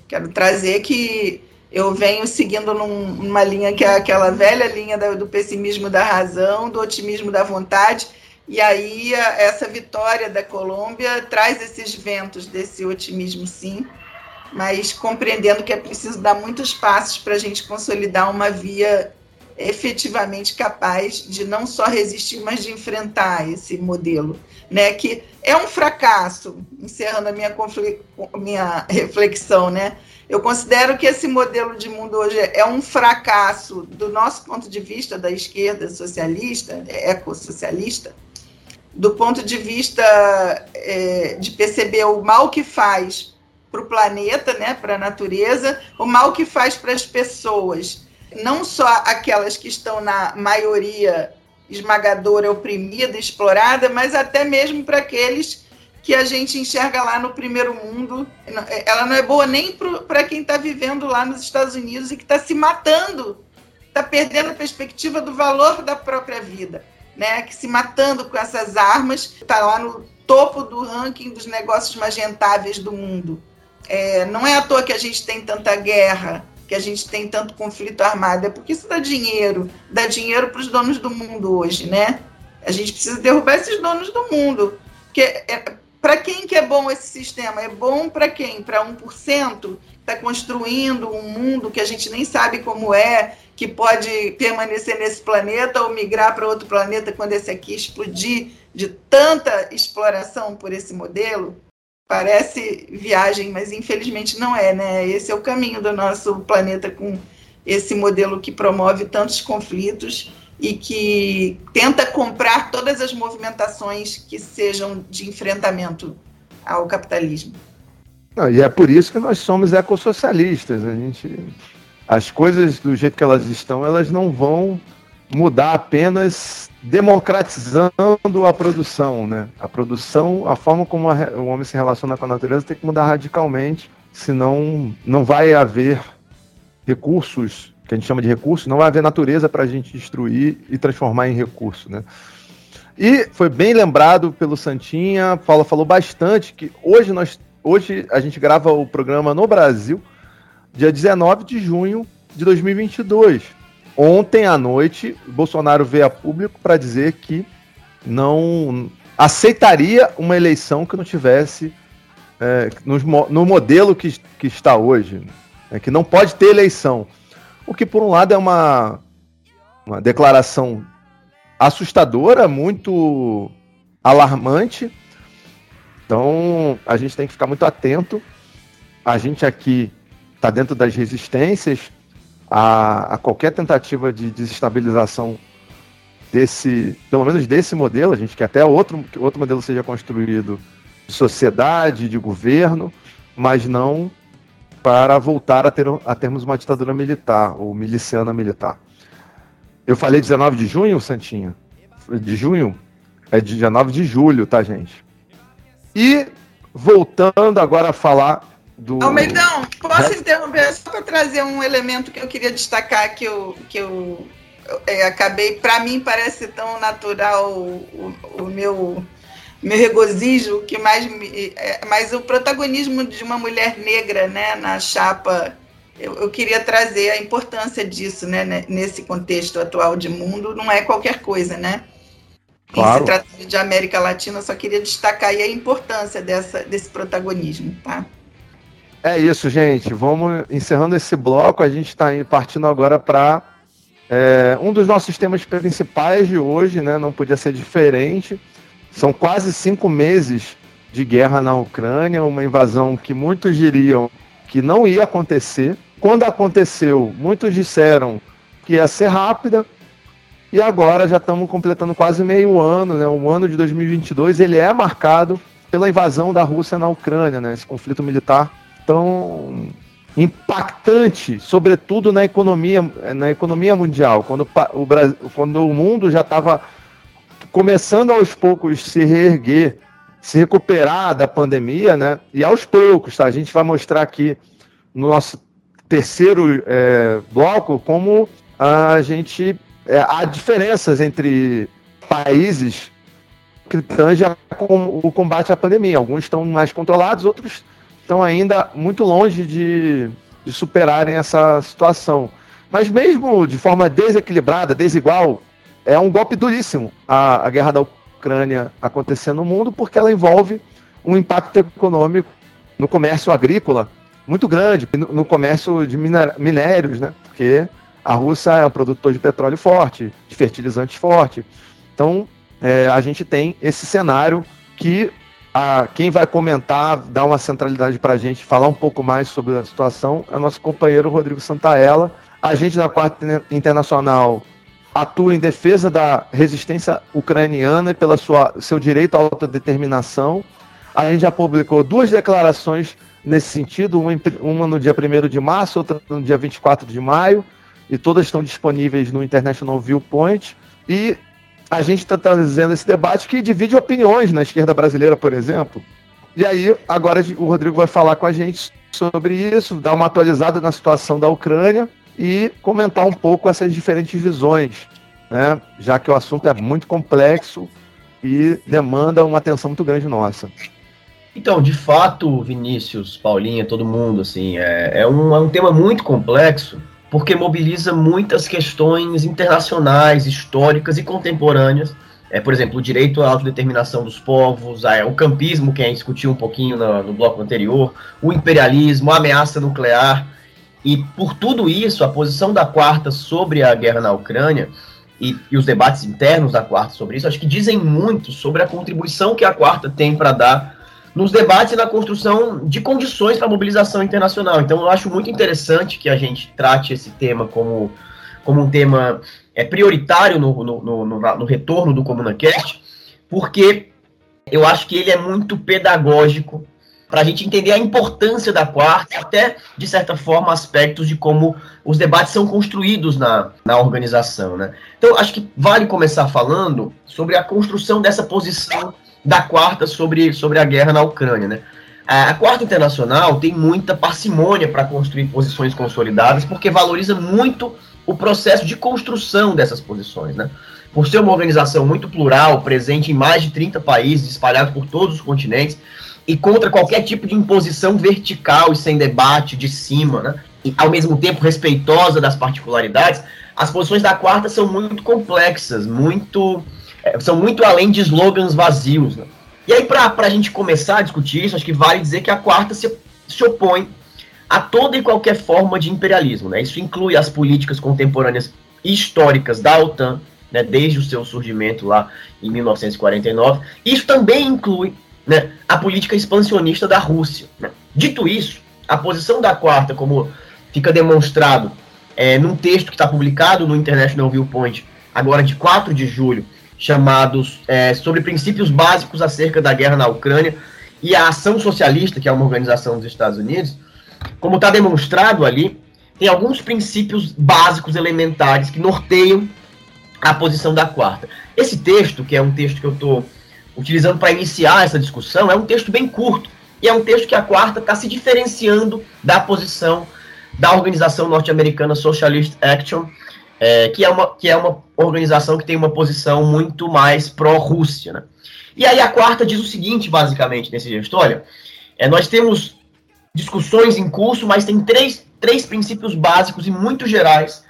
Quero trazer que eu venho seguindo num, numa linha que é aquela velha linha do, do pessimismo da razão, do otimismo da vontade, e aí essa vitória da Colômbia traz esses ventos desse otimismo, sim, mas compreendendo que é preciso dar muitos passos para a gente consolidar uma via efetivamente capaz de não só resistir, mas de enfrentar esse modelo, né? Que é um fracasso, encerrando a minha, minha reflexão, né? Eu considero que esse modelo de mundo hoje é um fracasso do nosso ponto de vista da esquerda socialista, ecossocialista, do ponto de vista é, de perceber o mal que faz para o planeta, né, para a natureza, o mal que faz para as pessoas, não só aquelas que estão na maioria esmagadora, oprimida, explorada, mas até mesmo para aqueles que a gente enxerga lá no primeiro mundo. Ela não é boa nem para quem está vivendo lá nos Estados Unidos e que está se matando, está perdendo a perspectiva do valor da própria vida né, que se matando com essas armas, está lá no topo do ranking dos negócios mais rentáveis do mundo. É, não é à toa que a gente tem tanta guerra, que a gente tem tanto conflito armado, é porque isso dá dinheiro, dá dinheiro para os donos do mundo hoje, né? A gente precisa derrubar esses donos do mundo. Que é, para quem que é bom esse sistema? É bom para quem? Para 1%? Está construindo um mundo que a gente nem sabe como é, que pode permanecer nesse planeta ou migrar para outro planeta quando esse aqui explodir de tanta exploração por esse modelo, parece viagem, mas infelizmente não é, né? Esse é o caminho do nosso planeta com esse modelo que promove tantos conflitos e que tenta comprar todas as movimentações que sejam de enfrentamento ao capitalismo. Não, e é por isso que nós somos ecossocialistas. A gente as coisas do jeito que elas estão, elas não vão mudar apenas democratizando a produção, né? A produção, a forma como a, o homem se relaciona com a natureza tem que mudar radicalmente, senão não vai haver recursos, que a gente chama de recursos, não vai haver natureza para a gente destruir e transformar em recurso, né? E foi bem lembrado pelo Santinha, Paula falou bastante que hoje nós hoje a gente grava o programa no Brasil, dia 19 de junho de 2022. Ontem à noite, Bolsonaro veio a público para dizer que não aceitaria uma eleição que não tivesse é, no, no, modelo que, que está hoje, é, que não pode ter eleição. O que, por um lado, é uma, uma declaração assustadora, muito alarmante. Então, a gente tem que ficar muito atento. A gente aqui está dentro das resistências a, a, qualquer tentativa de desestabilização desse, pelo menos desse modelo, a gente quer até outro, que outro modelo seja construído de sociedade, de governo, mas não para voltar a, ter, a termos uma ditadura militar ou miliciana militar. Eu falei 19 de junho, Santinha? De junho? É 19 de julho, tá, gente? E voltando agora a falar do. Almeidão, posso interromper só para trazer um elemento que eu queria destacar que eu, que eu, eu é, acabei, para mim parece tão natural o, o, meu meu regozijo que mais me, é, mas o protagonismo de uma mulher negra, né, na chapa, eu, eu queria trazer a importância disso, né, nesse contexto atual de mundo, não é qualquer coisa, né? Claro. Em se tratando de América Latina, só queria destacar aí a importância dessa, desse protagonismo, tá? É isso, gente. Vamos encerrando esse bloco. A gente está partindo agora para é, um dos nossos temas principais de hoje, né? Não podia ser diferente. São quase cinco meses de guerra na Ucrânia, uma invasão que muitos diriam que não ia acontecer. Quando aconteceu, muitos disseram que ia ser rápida. E agora já estamos completando quase meio ano, né? O ano de 2022 ele é marcado pela invasão da Rússia na Ucrânia, né? Esse conflito militar tão impactante, sobretudo na economia, na economia mundial, quando o, Brasil, quando o mundo já estava começando aos poucos se reerguer, se recuperar da pandemia, né? E aos poucos, tá? A gente vai mostrar aqui no nosso terceiro é, bloco como a gente é, há diferenças entre países que tangem o combate à pandemia. Alguns estão mais controlados, outros estão ainda muito longe de, de superarem essa situação. Mas mesmo de forma desequilibrada, desigual, é um golpe duríssimo a, a guerra da Ucrânia acontecer no mundo, porque ela envolve um impacto econômico no comércio agrícola muito grande, no, no comércio de minérios, né? Porque a Rússia é um produtor de petróleo forte, de fertilizantes forte. Então, é, a gente tem esse cenário que a, quem vai comentar, dar uma centralidade para a gente, falar um pouco mais sobre a situação, é o nosso companheiro Rodrigo Santaella. A gente da Quarta Internacional atua em defesa da resistência ucraniana e sua seu direito à autodeterminação. A gente já publicou duas declarações nesse sentido, uma, uma no dia 1 de março, outra no dia 24 de maio, e todas estão disponíveis no International Viewpoint. E a gente está trazendo esse debate que divide opiniões na esquerda brasileira, por exemplo. E aí, agora o Rodrigo vai falar com a gente sobre isso, dar uma atualizada na situação da Ucrânia e comentar um pouco essas diferentes visões, né? já que o assunto é muito complexo e demanda uma atenção muito grande nossa. Então, de fato, Vinícius, Paulinha, todo mundo, assim, é, é, um, é um tema muito complexo porque mobiliza muitas questões internacionais, históricas e contemporâneas. É, por exemplo, o direito à autodeterminação dos povos, a, o campismo, que a gente discutiu um pouquinho no, no bloco anterior, o imperialismo, a ameaça nuclear. E por tudo isso, a posição da quarta sobre a guerra na Ucrânia e, e, os debates internos da quarta sobre isso, acho que dizem muito sobre a contribuição que a quarta tem para dar nos debates e na construção de condições para a mobilização internacional. Então, eu acho muito interessante que a gente trate esse tema como, como um tema é, prioritário no, no, no, no, no retorno do ComunaCast, porque eu acho que ele é muito pedagógico para a gente entender a importância da quarta, até, de certa forma, aspectos de como os debates são construídos na, na organização. Né? Então, acho que vale começar falando sobre a construção dessa posição da quarta sobre, sobre a guerra na Ucrânia, né? A quarta internacional tem muita parcimônia para construir posições consolidadas, porque valoriza muito o processo de construção dessas posições, né? Por ser uma organização muito plural, presente em mais de 30 países, espalhado por todos os continentes, e contra qualquer tipo de imposição vertical e sem debate de cima, né? E ao mesmo tempo respeitosa das particularidades, as posições da quarta são muito complexas, muito é, são muito além de slogans vazios. Né? E aí, para a gente começar a discutir isso, acho que vale dizer que a quarta se, se opõe a toda e qualquer forma de imperialismo. Né? Isso inclui as políticas contemporâneas históricas da OTAN, né, desde o seu surgimento lá em 1949. Isso também inclui né, a política expansionista da Rússia. Né? Dito isso, a posição da quarta, como fica demonstrado é, num texto que está publicado no International Viewpoint, agora de 4 de julho chamados é, sobre princípios básicos acerca da guerra na Ucrânia e a Ação Socialista, que é uma organização dos Estados Unidos, como está demonstrado ali, tem alguns princípios básicos elementares que norteiam a posição da quarta. Esse texto, que é um texto que eu estou utilizando para iniciar essa discussão, é um texto bem curto e é um texto que a quarta está se diferenciando da posição da organização norte-americana Socialist Action, é, que, é uma, que é uma organização que tem uma posição muito mais pró-Rússia. Né? E aí a quarta diz o seguinte, basicamente, nesse texto: olha, é, nós temos discussões em curso, mas tem três, três princípios básicos e muito gerais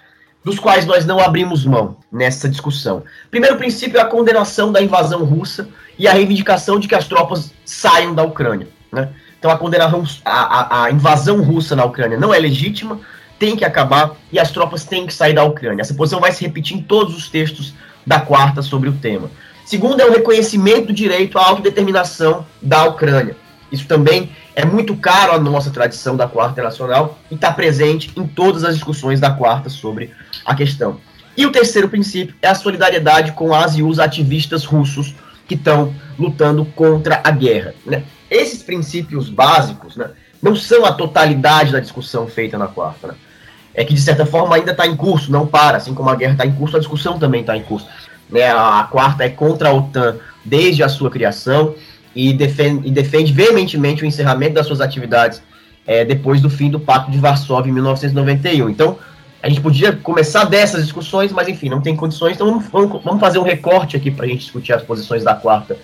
dos quais nós não abrimos mão nessa discussão. Primeiro princípio é a condenação da invasão russa e a reivindicação de que as tropas saiam da Ucrânia. Né? Então a condenação, a, a, a invasão russa na Ucrânia não é legítima, tem que acabar e as tropas têm que sair da Ucrânia. Essa posição vai se repetir em todos os textos da quarta sobre o tema. Segundo é o reconhecimento do direito à autodeterminação da Ucrânia. Isso também é muito caro à nossa tradição da quarta nacional e está presente em todas as discussões da quarta sobre a questão. E o terceiro princípio é a solidariedade com as e os ativistas russos que estão lutando contra a guerra. Né? Esses princípios básicos né, não são a totalidade da discussão feita na quarta. Né? É que de certa forma ainda está em curso, não para, assim como a guerra está em curso, a discussão também está em curso. Né, a, a, quarta é contra a OTAN desde a sua criação e defende, e defende veementemente o encerramento das suas atividades é, depois do fim do Pacto de Varsóvia em 1991. Então, a gente podia começar dessas discussões, mas enfim, não tem condições, então vamos, vamos, vamos fazer um recorte aqui para a gente discutir as posições da quarta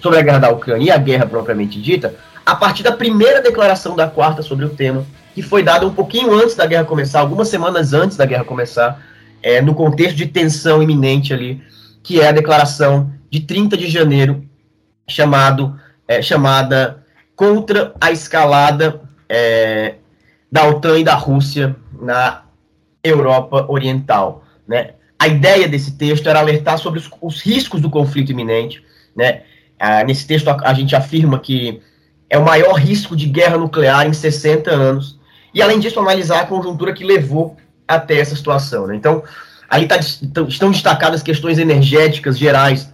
sobre a guerra da Ucrânia e a guerra propriamente dita, a partir da primeira declaração da quarta sobre o tema, que foi dada um pouquinho antes da guerra começar, algumas semanas antes da guerra começar, é, no contexto de tensão iminente ali, que é a declaração de 30 de janeiro, chamado, é, chamada contra a escalada é, da OTAN e da Rússia na Europa Oriental. Né? A ideia desse texto era alertar sobre os, os riscos do conflito iminente. Né? Ah, nesse texto, a, a, gente afirma que é o maior risco de guerra nuclear em 60 anos. E, além disso, analisar a conjuntura que levou até essa situação. Né? Então, aí tá, estão destacadas questões energéticas gerais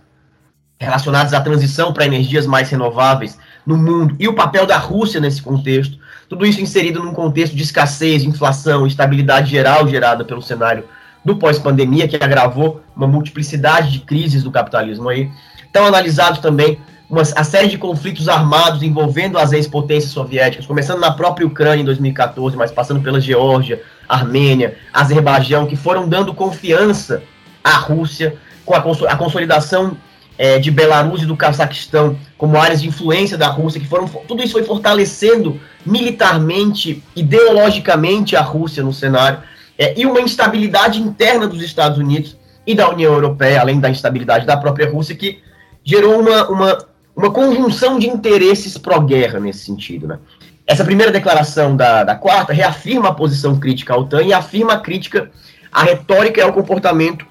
relacionadas à transição para energias mais renováveis no mundo e o papel da Rússia nesse contexto. Tudo isso inserido num contexto de escassez, inflação, estabilidade geral gerada pelo cenário do pós-pandemia, que agravou uma multiplicidade de crises do capitalismo aí. Estão analisados também uma, a série de conflitos armados envolvendo as ex-potências soviéticas, começando na própria Ucrânia em 2014, mas passando pela Geórgia, Armênia, Azerbaijão, que foram dando confiança à Rússia com a, a consolidação é, de Belarus e do Cazaquistão como áreas de influência da Rússia, que foram tudo isso foi fortalecendo militarmente, ideologicamente a Rússia no cenário, é, e uma instabilidade interna dos Estados Unidos e da União Europeia, além da instabilidade da própria Rússia, que gerou uma, uma, uma conjunção de interesses pró-guerra nesse sentido. Né? Essa primeira declaração da, da quarta reafirma a posição crítica à OTAN e afirma a crítica à retórica e ao comportamento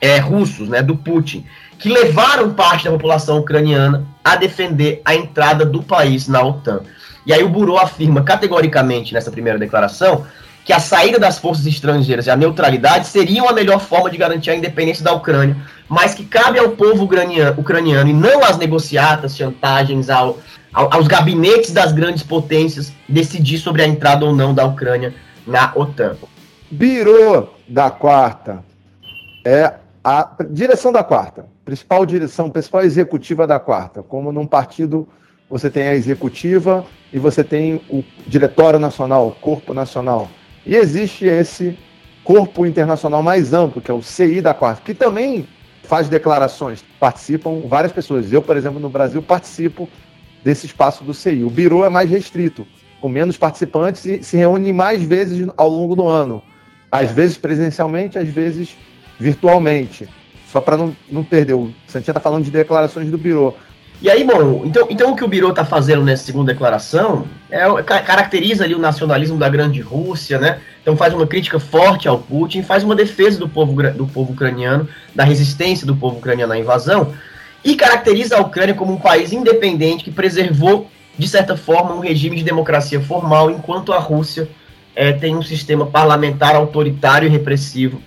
é, russos, né, do Putin que levaram parte da população ucraniana a defender a entrada do país na OTAN. E aí o Burô afirma categoricamente nessa primeira declaração que a saída das forças estrangeiras e a neutralidade seriam a melhor forma de garantir a independência da Ucrânia, mas que cabe ao povo ucraniano, ucraniano e não às negociatas, chantagens, ao, ao, aos gabinetes das grandes potências decidir sobre a entrada ou não da Ucrânia na OTAN. Biro da quarta é a direção da quarta principal direção, principal executiva da quarta. Como num partido você tem a executiva e você tem o diretório nacional, o corpo nacional. E existe esse corpo internacional mais amplo, que é o CI da quarta, que também faz declarações, participam várias pessoas. Eu, por exemplo, no Brasil participo desse espaço do CI. O Biro é mais restrito, com menos participantes e se reúne mais vezes ao longo do ano. Às vezes presencialmente, às vezes virtualmente. Só para não, não perder. O Santinha tá falando de declarações do Biro. E aí, bom, então, então o que o Biro está fazendo nessa segunda declaração é, caracteriza ali o nacionalismo da grande Rússia, né? Então faz uma crítica forte ao Putin, faz uma defesa do povo, do povo ucraniano, da resistência do povo ucraniano à invasão, e caracteriza a Ucrânia como um país independente que preservou, de certa forma, um regime de democracia formal, enquanto a Rússia é, tem um sistema parlamentar autoritário e repressivo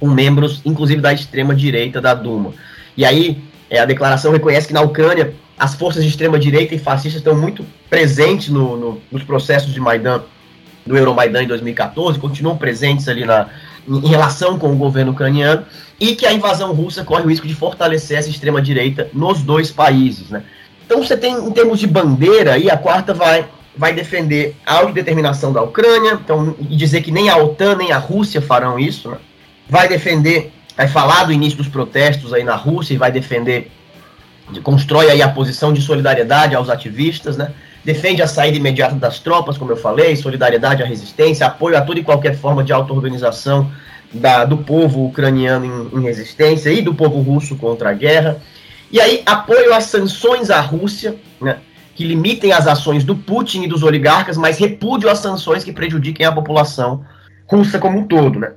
com membros, inclusive da extrema direita da Duma. E aí é, a declaração reconhece que na Ucrânia as forças de extrema direita e fascistas estão muito presentes no, no, nos processos de Maidan, do Euromaidan em 2014, continuam presentes ali na, em relação com o governo ucraniano, e que a invasão russa corre o risco de fortalecer essa extrema direita nos dois países. Né? Então você tem, em termos de bandeira, aí a quarta vai vai defender a autodeterminação da Ucrânia, então, e dizer que nem a OTAN nem a Rússia farão isso, né? vai defender, vai falar do início dos protestos aí na Rússia e vai defender, constrói aí a posição de solidariedade aos ativistas, né? Defende a saída imediata das tropas, como eu falei, solidariedade à resistência, apoio a toda e qualquer forma de auto-organização do povo ucraniano em, em resistência e do povo russo contra a guerra. E aí, apoio às sanções à Rússia, né? que limitem as ações do Putin e dos oligarcas, mas repúdio às sanções que prejudiquem a população russa como um todo, né?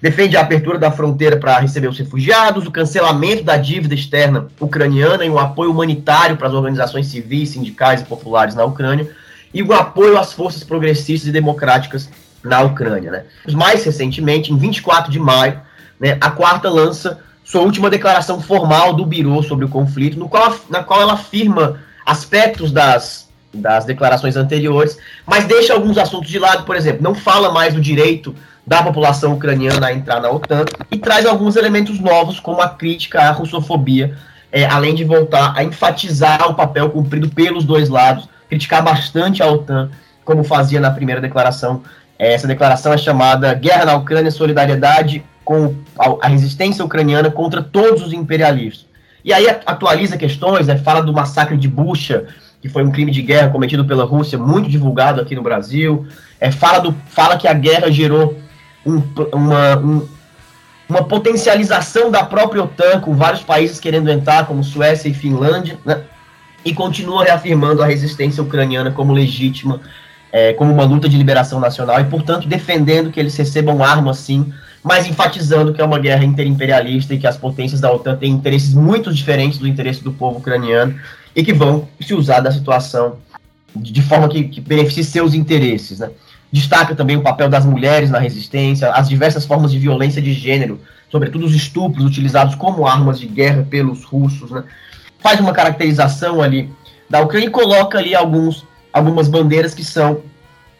Defende a abertura da fronteira para receber os refugiados, o cancelamento da dívida externa ucraniana e um apoio humanitário para as organizações civis, sindicais e populares na Ucrânia, e o apoio às forças progressistas e democráticas na Ucrânia. Né? Mais recentemente, em 24 de maio, né, a quarta lança sua última declaração formal do Biro sobre o conflito, no qual, na qual ela afirma aspectos das, das declarações anteriores, mas deixa alguns assuntos de lado, por exemplo, não fala mais do direito da população ucraniana a entrar na OTAN e traz alguns elementos novos, como a crítica à russofobia, é, além de voltar a enfatizar o papel cumprido pelos dois lados, criticar bastante a OTAN, como fazia na primeira declaração. É, essa declaração é chamada Guerra na Ucrânia, Solidariedade com a resistência ucraniana contra todos os imperialistas. E aí atualiza questões, né, fala do massacre de Bucha, que foi um crime de guerra cometido pela Rússia, muito divulgado aqui no Brasil. É, fala, do, fala que a guerra gerou um, uma, um, uma potencialização da própria OTAN, com vários países querendo entrar, como Suécia e Finlândia, né? e continua reafirmando a resistência ucraniana como legítima, é, como uma luta de liberação nacional, e, portanto, defendendo que eles recebam armas, sim, mas enfatizando que é uma guerra interimperialista e que as potências da OTAN têm interesses muito diferentes do interesse do povo ucraniano e que vão se usar da situação de forma que, que beneficie seus interesses. Né? Destaca também o papel das mulheres na resistência, as diversas formas de violência de gênero, sobretudo os estupros utilizados como armas de guerra pelos russos. Né? Faz uma caracterização ali da Ucrânia e coloca ali alguns, algumas bandeiras que são,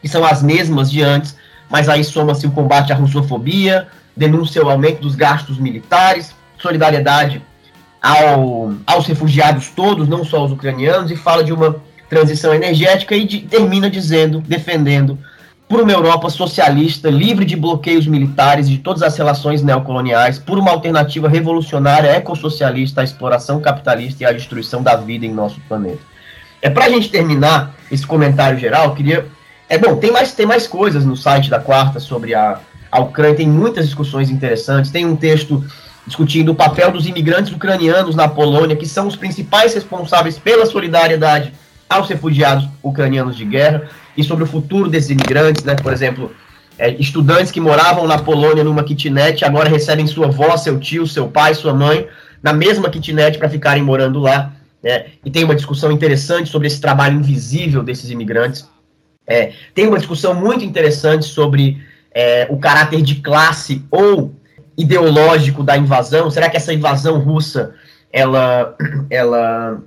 que são as mesmas de antes, mas aí soma-se o combate à russofobia, denuncia o aumento dos gastos militares, solidariedade ao, aos refugiados todos, não só os ucranianos, e fala de uma transição energética e de, termina dizendo, defendendo por uma Europa socialista, livre de bloqueios militares e de todas as relações neocoloniais, por uma alternativa revolucionária ecossocialista à exploração capitalista e à destruição da vida em nosso planeta. É para a gente terminar esse comentário geral, queria é bom, tem mais tem mais coisas no site da quarta sobre a, a Ucrânia, tem muitas discussões interessantes, tem um texto discutindo o papel dos imigrantes ucranianos na Polônia, que são os principais responsáveis pela solidariedade aos refugiados ucranianos de guerra e sobre o futuro desses imigrantes, né? Por exemplo, é, estudantes que moravam na Polônia numa kitnet agora recebem sua avó, seu tio, seu pai, sua mãe na mesma kitnet para ficarem morando lá. Né? E tem uma discussão interessante sobre esse trabalho invisível desses imigrantes. É, tem uma discussão muito interessante sobre é, o caráter de classe ou ideológico da invasão. Será que essa invasão russa ela, ela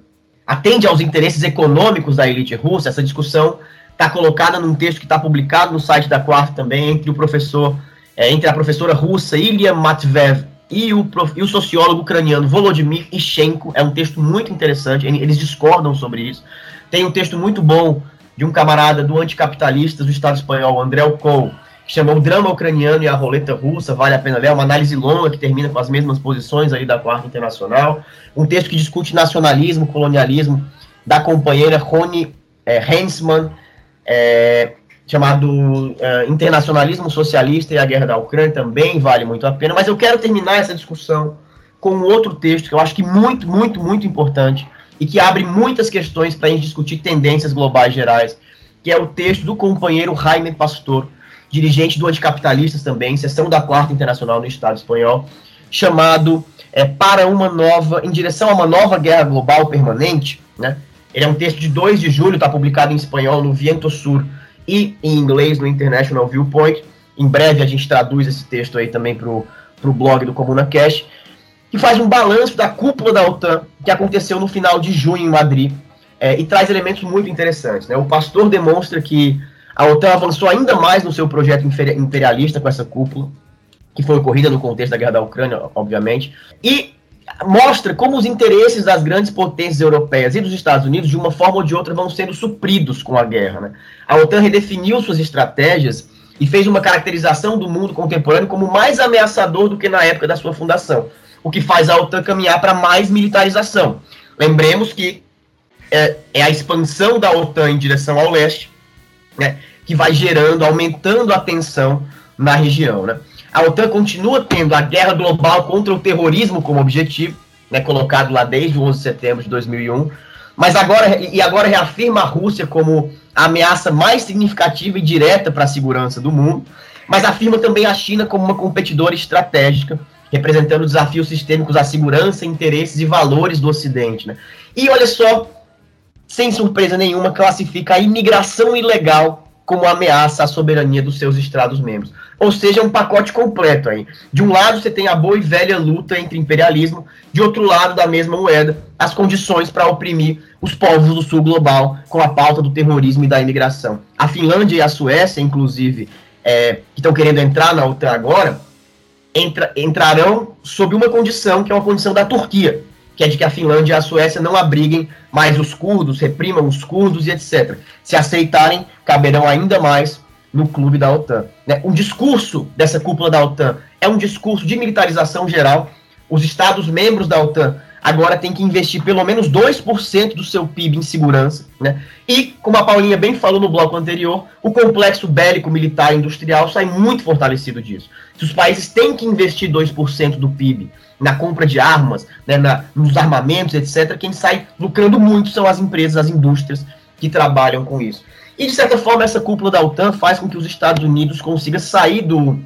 atende aos interesses econômicos da elite russa? Essa discussão está colocada num texto que está publicado no site da Quarta também, entre o professor, é, entre a professora russa Ilya Matvev e o, e o sociólogo ucraniano Volodymyr Ishenko. É um texto muito interessante, eles discordam sobre isso. Tem um texto muito bom de um camarada do anticapitalista do Estado espanhol, André Cole, que chama O Drama Ucraniano e a Roleta Russa, vale a pena ler, é uma análise longa que termina com as mesmas posições aí da Quarta Internacional. Um texto que discute nacionalismo, colonialismo, da companheira Rony é, Hensman, é, chamado é, Internacionalismo Socialista e a Guerra da Ucrânia, também vale muito a pena. Mas eu quero terminar essa discussão com outro texto que eu acho que muito, muito, muito importante e que abre muitas questões para a gente discutir tendências globais gerais, que é o texto do companheiro Jaime Pastor, dirigente do Anticapitalistas também, sessão da Quarta Internacional no Estado espanhol, chamado é, Para uma Nova, em direção a uma nova guerra global permanente, né? Ele é um texto de 2 de julho, está publicado em espanhol no Viento Sur e em inglês no International Viewpoint. Em breve a gente traduz esse texto aí também para o blog do Comuna Cash, que faz um balanço da cúpula da OTAN que aconteceu no final de junho em Madrid é, e traz elementos muito interessantes. Né? O pastor demonstra que a OTAN avançou ainda mais no seu projeto imperialista com essa cúpula, que foi ocorrida no contexto da guerra da Ucrânia, obviamente, e mostra como os interesses das grandes potências europeias e dos Estados Unidos, de uma forma ou de outra, vão sendo supridos com a guerra. Né? A OTAN redefiniu suas estratégias e fez uma caracterização do mundo contemporâneo como mais ameaçador do que na época da sua fundação, o que faz a OTAN caminhar para mais militarização. Lembremos que é, é, a expansão da OTAN em direção ao leste né, que vai gerando, aumentando a tensão na região. Né? A OTAN continua tendo a guerra global contra o terrorismo como objetivo, né, colocado lá desde o 11 de setembro de 2001, mas agora e agora reafirma a Rússia como a ameaça mais significativa e direta para a segurança do mundo, mas afirma também a China como uma competidora estratégica, representando desafios sistêmicos à segurança, interesses e valores do Ocidente. Né? E olha só, sem surpresa nenhuma, classifica a imigração ilegal como ameaça à soberania dos seus Estados-membros. Ou seja, é um pacote completo aí. De um lado, você tem a boa e velha luta entre imperialismo, de outro lado da mesma moeda, as condições para oprimir os povos do sul global com a pauta do terrorismo e da imigração. A Finlândia e a Suécia, inclusive, é, que estão querendo entrar na OTAN agora, entra, entrarão sob uma condição, que é uma condição da Turquia, que é de que a Finlândia e a Suécia não abriguem mais os curdos, reprimam os curdos e etc. Se aceitarem, caberão ainda mais no clube da OTAN. Né? Um discurso dessa cúpula da OTAN é um discurso de militarização geral. Os Estados membros da OTAN agora tem que investir pelo menos 2% do seu PIB em segurança, né? E, como a Paulinha bem falou no bloco anterior, o complexo bélico militar e industrial sai muito fortalecido disso. Se os países têm que investir 2% do PIB na compra de armas, né, na, nos armamentos, etc., quem sai lucrando muito são as empresas, as indústrias que trabalham com isso. E, de certa forma, essa cúpula da OTAN faz com que os Estados Unidos consigam sair do,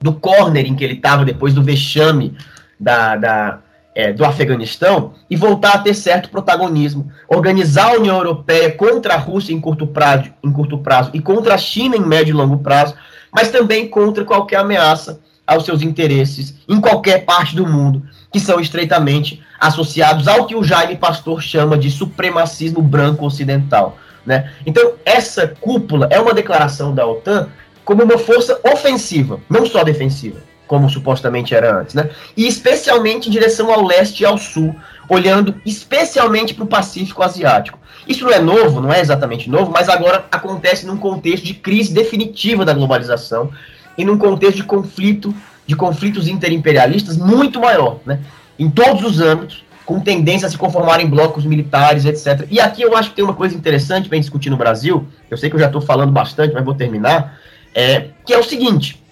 do corner em que ele estava depois do vexame da, da, é, do Afeganistão e voltar a ter certo protagonismo. Organizar a União Europeia contra a Rússia em curto prazo, em curto prazo e contra a China em médio e longo prazo, mas também contra qualquer ameaça aos seus interesses em qualquer parte do mundo, que são estreitamente associados ao que o Jaime Pastor chama de supremacismo branco ocidental. Né? Então, essa cúpula é uma declaração da OTAN como uma força ofensiva, não só defensiva como supostamente era antes, né? E especialmente em direção ao leste e ao sul, olhando especialmente para o Pacífico Asiático. Isso não é novo, não é exatamente novo, mas agora acontece num contexto de crise definitiva da globalização e num contexto de conflito, de conflitos interimperialistas muito maior, né? Em todos os âmbitos, com tendência a se conformar em blocos militares, etc. E aqui eu acho que tem uma coisa interessante para discutir no Brasil. Eu sei que eu já estou falando bastante, mas vou terminar. É, que é o seguinte: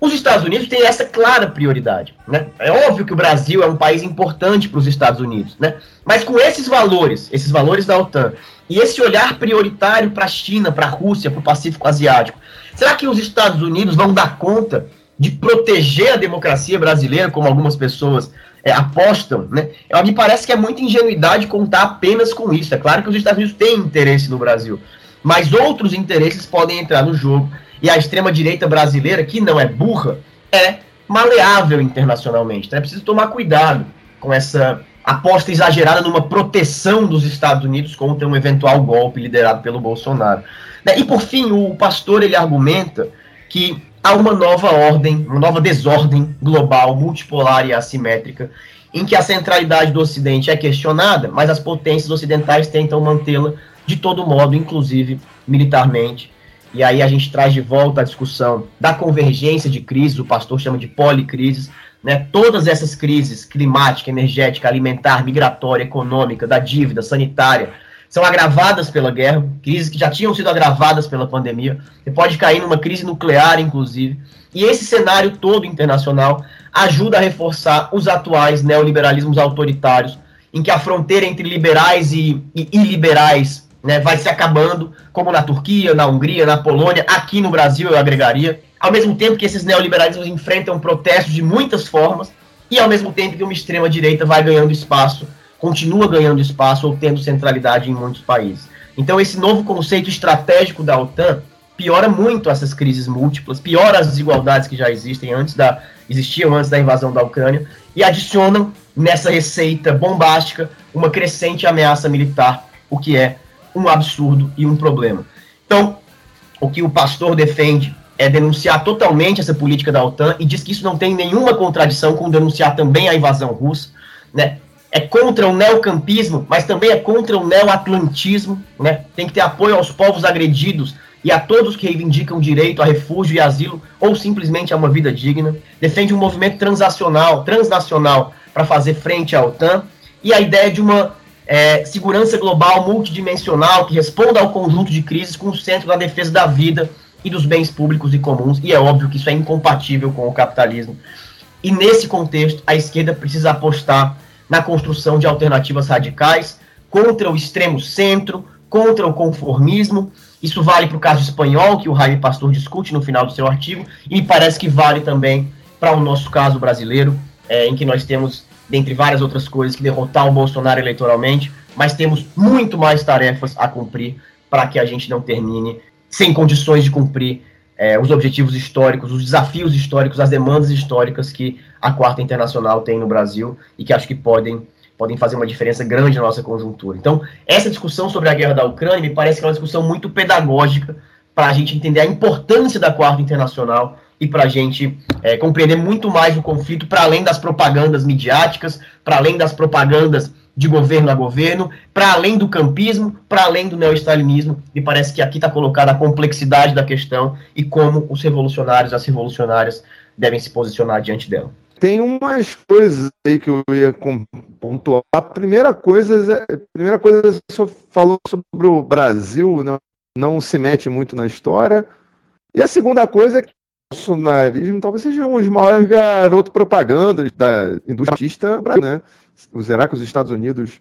os Estados Unidos têm essa clara prioridade. Né? É óbvio que o Brasil é um país importante para os Estados Unidos, né? mas com esses valores, esses valores da OTAN, e esse olhar prioritário para a China, para a Rússia, para o Pacífico Asiático, será que os Estados Unidos vão dar conta de proteger a democracia brasileira, como algumas pessoas é, apostam? Né? Me parece que é muita ingenuidade contar apenas com isso. É claro que os Estados Unidos têm interesse no Brasil, mas outros interesses podem entrar no jogo e a extrema-direita brasileira, que não é burra, é maleável internacionalmente. Então é preciso tomar cuidado com essa aposta exagerada numa proteção dos Estados Unidos contra um eventual golpe liderado pelo Bolsonaro. Né, e por fim, o pastor ele argumenta que há uma nova ordem, uma nova desordem global, multipolar e assimétrica, em que a centralidade do Ocidente é questionada, mas as potências ocidentais tentam mantê-la de todo modo, inclusive militarmente, e aí a gente traz de volta a discussão da convergência de crises, o pastor chama de policrises, né? Todas essas crises, climática, energética, alimentar, migratória, econômica, da dívida, sanitária, são agravadas pela guerra, crises que já tinham sido agravadas pela pandemia. Você pode cair numa crise nuclear, inclusive. E esse cenário todo internacional ajuda a reforçar os atuais neoliberalismos autoritários, em que a fronteira entre liberais e, e iliberais né, vai se acabando, como na Turquia, na Hungria, na Polônia, aqui no Brasil eu agregaria. Ao mesmo tempo que esses neoliberalismos enfrentam protestos de muitas formas, e ao mesmo tempo que uma extrema-direita vai ganhando espaço, continua ganhando espaço ou tendo centralidade em muitos países. Então, esse novo conceito estratégico da OTAN piora muito essas crises múltiplas, piora as desigualdades que já existem antes da existiam antes da invasão da Ucrânia e adicionam nessa receita bombástica uma crescente ameaça militar, o que é um absurdo e um problema. Então, o que o pastor defende é denunciar totalmente essa política da OTAN e diz que isso não tem nenhuma contradição com denunciar também a invasão russa, né? É contra o neocampismo, mas também é contra o neoatlantismo, né? Tem que ter apoio aos povos agredidos e a todos que reivindicam direito a refúgio e asilo ou simplesmente a uma vida digna. Defende um movimento transacional, transnacional para fazer frente à OTAN e a ideia de uma é, segurança global multidimensional que responda ao conjunto de crises com o centro da defesa da vida e dos bens públicos e comuns, e é óbvio que isso é incompatível com o capitalismo. E nesse contexto, a esquerda precisa apostar na construção de alternativas radicais contra o extremo centro, contra o conformismo. Isso vale para o caso espanhol, que o Jaime Pastor discute no final do seu artigo, e me parece que vale também para o nosso caso brasileiro, é, em que nós temos dentre várias outras coisas, que derrotar o Bolsonaro eleitoralmente, mas temos muito mais tarefas a cumprir para que a gente não termine sem condições de cumprir é, os objetivos históricos, os desafios históricos, as demandas históricas que a Quarta Internacional tem no Brasil e que acho que podem, podem fazer uma diferença grande na nossa conjuntura. Então, essa discussão sobre a guerra da Ucrânia me parece que é uma discussão muito pedagógica para a gente entender a importância da Quarta Internacional e para a gente é, compreender muito mais o conflito para além das propagandas midiáticas, para além das propagandas de governo a governo, para além do campismo, para além do neo-stalinismo, e parece que aqui está colocada a complexidade da questão e como os revolucionários, as revolucionárias devem se posicionar diante dela. tem umas coisas aí que eu ia pontuar. A primeira coisa, a primeira coisa você falou sobre o Brasil, não, não se mete muito na história. E a segunda coisa é que o bolsonarismo talvez seja um dos maiores garoto propaganda da indústria artista, né? Será que os Estados Unidos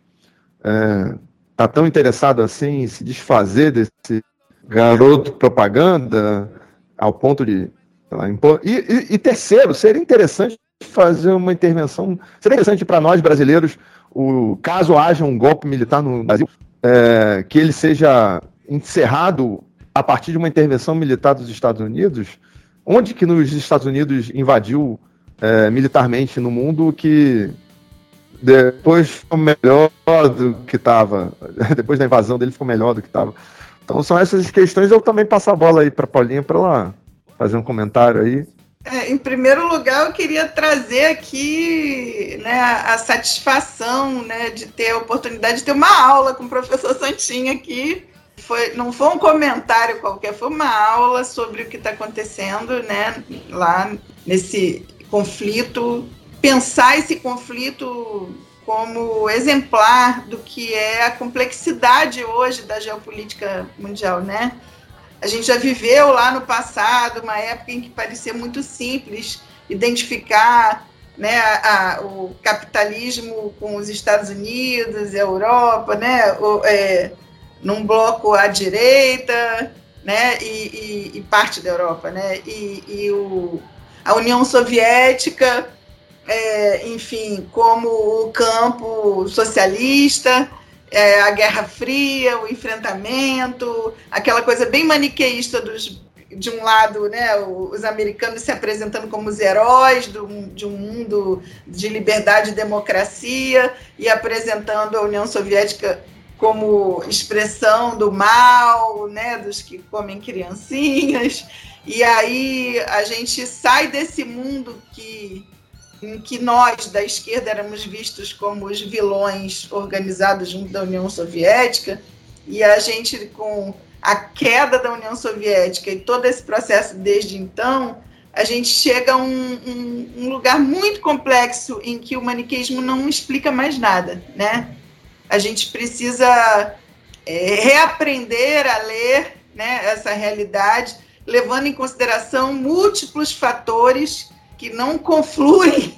é, tá tão interessado assim em se desfazer desse garoto propaganda ao ponto de lá, impor... e, e, e, terceiro, seria interessante fazer uma intervenção, seria interessante para nós brasileiros, o caso haja um golpe militar no Brasil, é, que ele seja encerrado a partir de uma intervenção militar dos Estados Unidos, onde que nos Estados Unidos invadiu é, militarmente no mundo que depois ficou melhor do que estava. Depois da invasão dele ficou melhor do que estava. Então são essas questões. Eu também passo a bola aí para Paulinha para ela fazer um comentário aí. É, em primeiro lugar, eu queria trazer aqui né, a satisfação né, de ter a oportunidade de ter uma aula com o professor Santinho aqui. Foi, não foi um comentário qualquer, foi uma aula sobre o que está acontecendo né, lá nesse conflito pensar esse conflito como exemplar do que é a complexidade hoje da geopolítica mundial, né? A gente já viveu lá no passado uma época em que parecia muito simples identificar né, a, a, o capitalismo com os Estados Unidos, a Europa, né, o, é, num bloco à direita, né, e, e, e parte da Europa, né, e, e o, a União Soviética é, enfim, como o campo socialista, é, a Guerra Fria, o enfrentamento, aquela coisa bem maniqueísta dos, de um lado, né, os americanos se apresentando como os heróis do, de um mundo de liberdade e democracia e apresentando a União Soviética como expressão do mal, né, dos que comem criancinhas. E aí a gente sai desse mundo que em que nós da esquerda éramos vistos como os vilões organizados junto da União Soviética, e a gente, com a queda da União Soviética e todo esse processo desde então, a gente chega a um, um, um lugar muito complexo em que o maniqueísmo não explica mais nada, né? A gente precisa é, reaprender a ler né, essa realidade, levando em consideração múltiplos fatores que não confluem,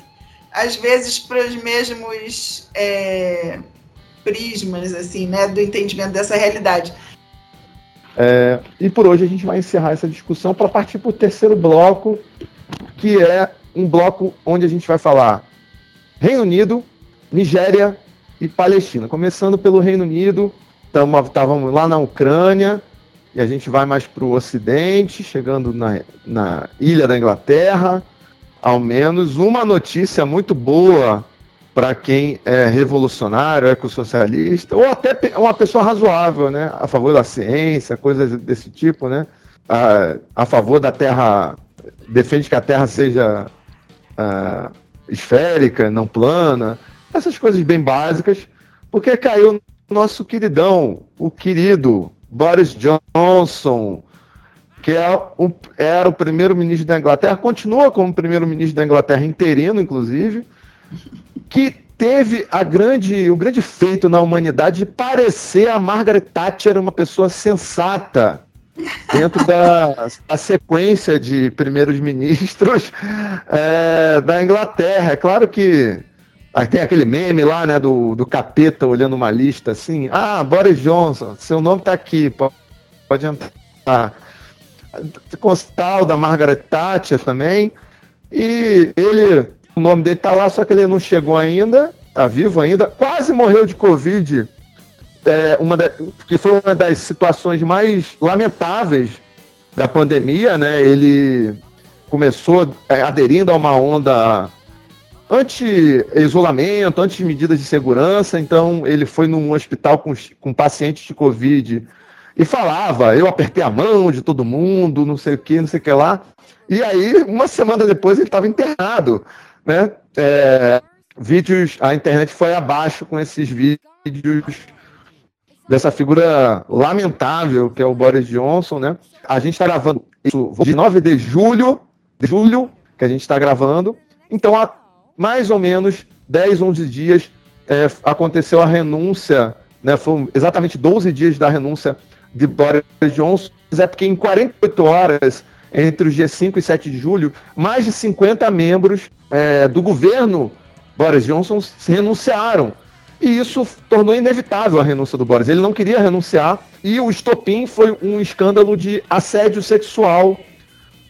às vezes, para os mesmos é, prismas, assim, né, do entendimento dessa realidade. É, e por hoje a gente vai encerrar essa discussão para partir para o terceiro bloco, que é um bloco onde a gente vai falar Reino Unido, Nigéria e Palestina. Começando pelo Reino Unido, estávamos lá na Ucrânia, e a gente vai mais para o Ocidente, chegando na, na ilha da Inglaterra, ao menos uma notícia muito boa para quem é revolucionário, ecossocialista, ou até uma pessoa razoável, né? A favor da ciência, coisas desse tipo, né? A, a favor da Terra, defende que a Terra seja uh, esférica, não plana, essas coisas bem básicas, porque caiu nosso queridão, o querido Boris Johnson, que é o, era o primeiro-ministro da Inglaterra, continua como primeiro-ministro da Inglaterra interino, inclusive, que teve a grande, o grande feito na humanidade de parecer a Margaret Thatcher uma pessoa sensata dentro da, sequência de primeiros ministros é, da Inglaterra. É claro que aí tem aquele meme lá, né, do, do capeta olhando uma lista assim, ah, Boris Johnson, seu nome está aqui, pode, pode entrar. Constal da Margaret Thatcher também. E ele, o nome dele tá lá, só que ele não chegou ainda, tá vivo ainda, quase morreu de Covid. É, uma da, que foi uma das situações mais lamentáveis da pandemia, né? Ele começou é, aderindo a uma onda anti-isolamento, anti-medidas de segurança, então ele foi num hospital com, com pacientes de Covid e falava, eu apertei a mão de todo mundo, não sei o que, não sei o que lá. E aí, uma semana depois, ele estava internado, né? É, vídeos, a internet foi abaixo com esses vídeos dessa figura lamentável que é o Boris Johnson, né? A gente está gravando isso de 9 de julho, de julho, que a gente está gravando. Então, há mais ou menos 10, 11 dias, é, aconteceu a renúncia, né, foram exatamente 12 dias da renúncia de Boris Johnson, é porque em 48 horas, entre os dias 5 e 7 de julho, mais de 50 membros é, do governo Boris Johnson renunciaram. E isso tornou inevitável a renúncia do Boris. Ele não queria renunciar e o estopim foi um escândalo de assédio sexual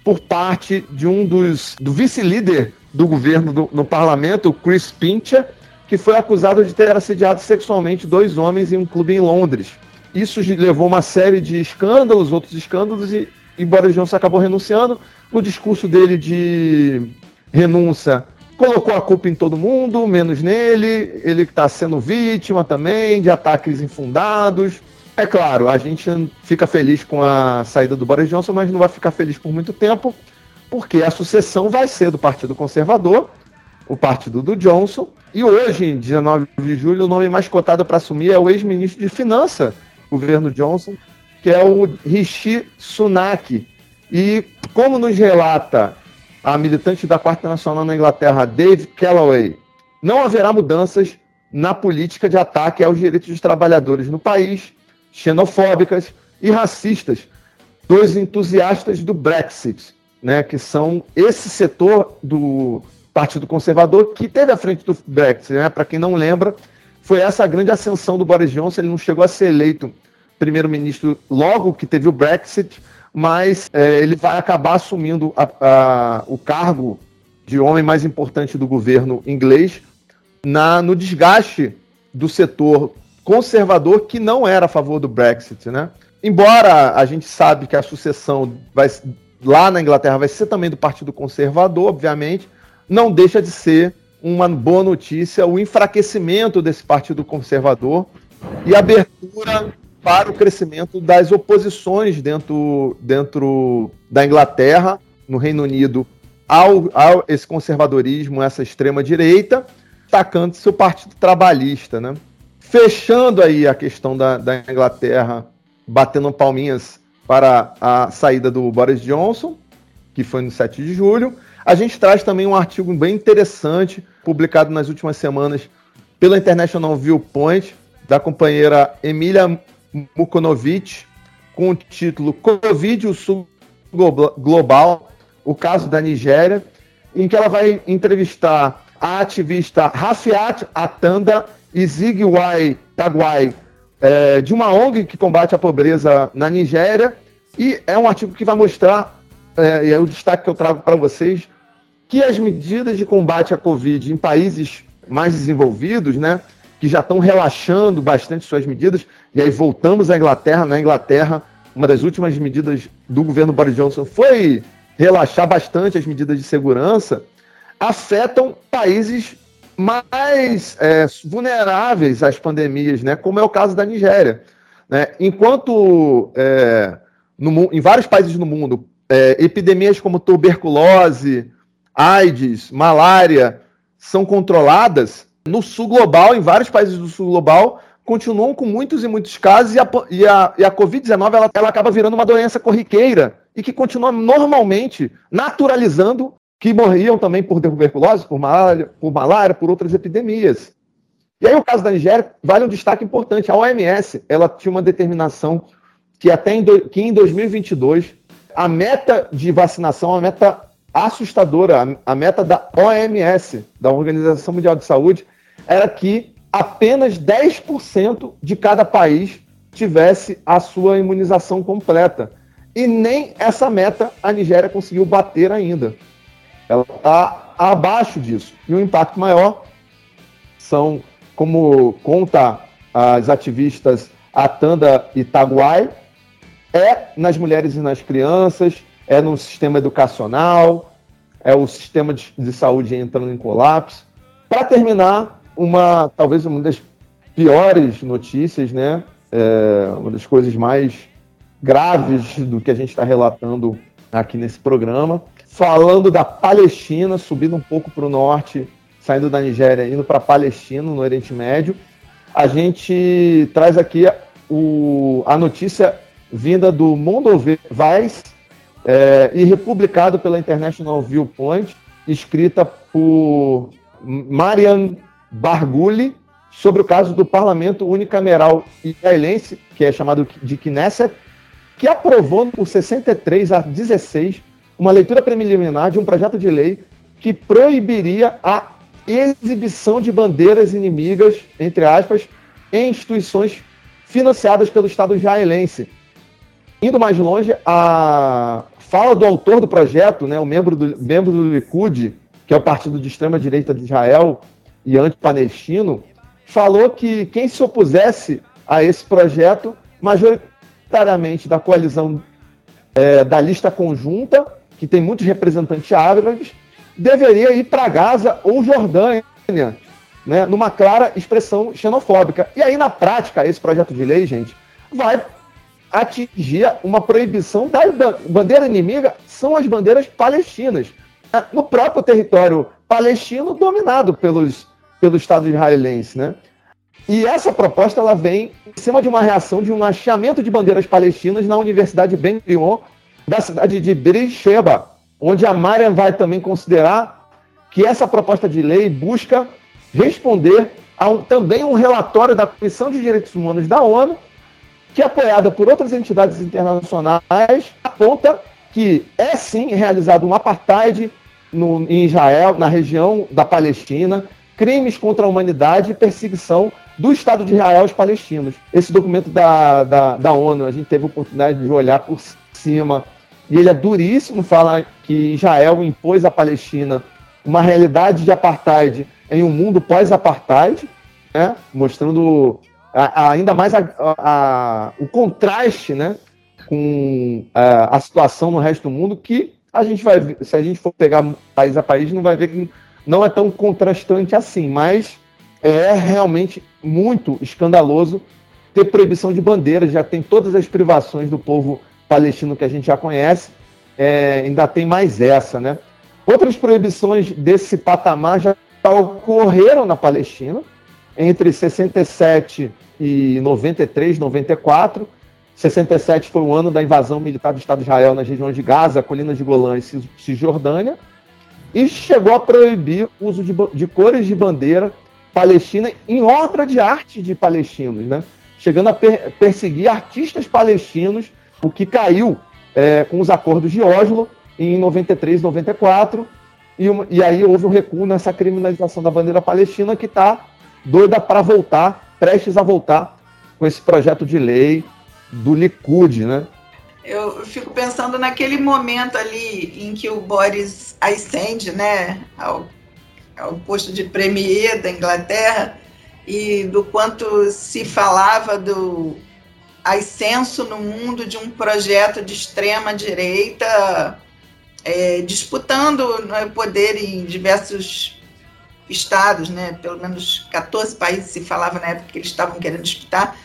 por parte de um dos do vice-líder do governo do, no parlamento, Chris Pincher, que foi acusado de ter assediado sexualmente dois homens em um clube em Londres. Isso levou uma série de escândalos, outros escândalos, e, e Boris Johnson acabou renunciando. No discurso dele de renúncia, colocou a culpa em todo mundo, menos nele. Ele está sendo vítima também de ataques infundados. É claro, a gente fica feliz com a saída do Boris Johnson, mas não vai ficar feliz por muito tempo, porque a sucessão vai ser do Partido Conservador, o partido do Johnson. E hoje, em 19 de julho, o nome mais cotado para assumir é o ex-ministro de Finanças governo Johnson, que é o Rishi Sunak. E como nos relata a militante da Quarta Nacional na Inglaterra, Dave Calloway, não haverá mudanças na política de ataque aos direitos dos trabalhadores no país, xenofóbicas e racistas dos entusiastas do Brexit, né, que são esse setor do Partido Conservador que teve à frente do Brexit. Né, Para quem não lembra, foi essa a grande ascensão do Boris Johnson. Ele não chegou a ser eleito primeiro-ministro logo que teve o Brexit, mas é, ele vai acabar assumindo a, a, o cargo de homem mais importante do governo inglês na, no desgaste do setor conservador que não era a favor do Brexit, né? Embora a gente sabe que a sucessão vai, lá na Inglaterra vai ser também do Partido Conservador, obviamente, não deixa de ser uma boa notícia o enfraquecimento desse Partido Conservador e abertura para o crescimento das oposições dentro, dentro da Inglaterra, no Reino Unido, ao, ao esse conservadorismo, essa extrema-direita, atacando seu Partido Trabalhista. Né? Fechando aí a questão da, da Inglaterra, batendo palminhas para a saída do Boris Johnson, que foi no 7 de julho, a gente traz também um artigo bem interessante, publicado nas últimas semanas pela International Viewpoint, da companheira Emília Mukonovic, com o título Covid, o Sul Global, o caso da Nigéria, em que ela vai entrevistar a ativista Rafiat Atanda e Zigwai Tagwai, é, de uma ONG que combate a pobreza na Nigéria, e é um artigo que vai mostrar, é, e é o destaque que eu trago para vocês, que as medidas de combate à Covid em países mais desenvolvidos, né, que já estão relaxando bastante suas medidas, e aí voltamos à Inglaterra. Na Inglaterra, uma das últimas medidas do governo Boris Johnson foi relaxar bastante as medidas de segurança, afetam países mais é, vulneráveis às pandemias, né, como é o caso da Nigéria. Né? Enquanto é, no, em vários países no mundo, é, epidemias como tuberculose, AIDS, malária são controladas, no sul global, em vários países do sul global, continuam com muitos e muitos casos e a, e a, e a Covid-19 ela, ela acaba virando uma doença corriqueira e que continua normalmente naturalizando que morriam também por tuberculose, por malária, por malária, por outras epidemias. E aí o caso da Nigéria vale um destaque importante. A OMS ela tinha uma determinação que até em, do, que em 2022 a meta de vacinação, a meta assustadora, a, meta da OMS, da Organização Mundial de Saúde, era que apenas 10% de cada país tivesse a sua imunização completa. E nem essa meta a Nigéria conseguiu bater ainda. Ela está abaixo disso. E o impacto maior são, como conta as ativistas Atanda e Taguai, é nas mulheres e nas crianças, é no sistema educacional, é o sistema de, de saúde entrando em colapso. Para terminar, uma talvez uma das piores notícias, né? É, uma das coisas mais graves do que a gente está relatando aqui nesse programa. Falando da Palestina, subindo um pouco para o norte, saindo da Nigéria, indo para a Palestina, no Oriente Médio. A gente traz aqui o, a notícia vinda do Mondovice é, e republicado pela International Viewpoint, escrita por Marian Barguli sobre o caso do Parlamento Unicameral israelense, que é chamado de Knesset, que aprovou por 63 a 16 uma leitura preliminar de um projeto de lei que proibiria a exibição de bandeiras inimigas, entre aspas, em instituições financiadas pelo Estado israelense. Indo mais longe, a fala do autor do projeto, né, o membro do, membro do Likud, que é o partido de extrema-direita de Israel e anti-palestino, falou que quem se opusesse a esse projeto, majoritariamente da coalizão é, da lista conjunta, que tem muitos representantes árabes, deveria ir para Gaza ou Jordânia, né, numa clara expressão xenofóbica. E aí, na prática, esse projeto de lei, gente, vai atingir uma proibição da bandeira inimiga são as bandeiras palestinas. No próprio território palestino dominado pelos, pelo Estado israelense, né? E essa proposta ela vem em cima de uma reação de um hasteamento de bandeiras palestinas na Universidade Ben Gurion da cidade de Beersheba, onde a Mariam vai também considerar que essa proposta de lei busca responder a um, também um relatório da Comissão de Direitos Humanos da ONU, que, apoiada por outras entidades internacionais, aponta que é sim realizado um apartheid no, em Israel, na região da Palestina, crimes contra a humanidade e perseguição do Estado de Israel aos palestinos. Esse documento da, da, da ONU, a gente teve a oportunidade de olhar por cima, e ele é duríssimo, fala que Israel impôs à Palestina uma realidade de apartheid em um mundo pós-apartheid, né? mostrando a, ainda mais a, o contraste né? com a, situação no resto do mundo, que a gente vai se a gente for pegar país a país, não vai ver que não é tão contrastante assim, mas é realmente muito escandaloso ter proibição de bandeiras, já tem todas as privações do povo palestino que a gente já conhece, é, ainda tem mais essa, né? Outras proibições desse patamar já ocorreram na Palestina entre 67 e 93, 94. 67 foi o ano da invasão militar do Estado de Israel nas regiões de Gaza, Colinas de Golã e Cisjordânia, e chegou a proibir o uso de, de cores de bandeira palestina em obra de arte de palestinos, né? chegando a per perseguir artistas palestinos, o que caiu é, com os acordos de Oslo em 93, 94, e, e aí houve um recuo nessa criminalização da bandeira palestina que está doida para voltar, prestes a voltar com esse projeto de lei do Likud, né? Eu fico pensando naquele momento ali em que o Boris ascende, né, ao ao posto de premier da Inglaterra, e do quanto se falava do ascenso no mundo de um projeto de extrema direita é, disputando né, poder em diversos estados, né? Pelo menos 14 países se falava na época que eles estavam querendo disputar.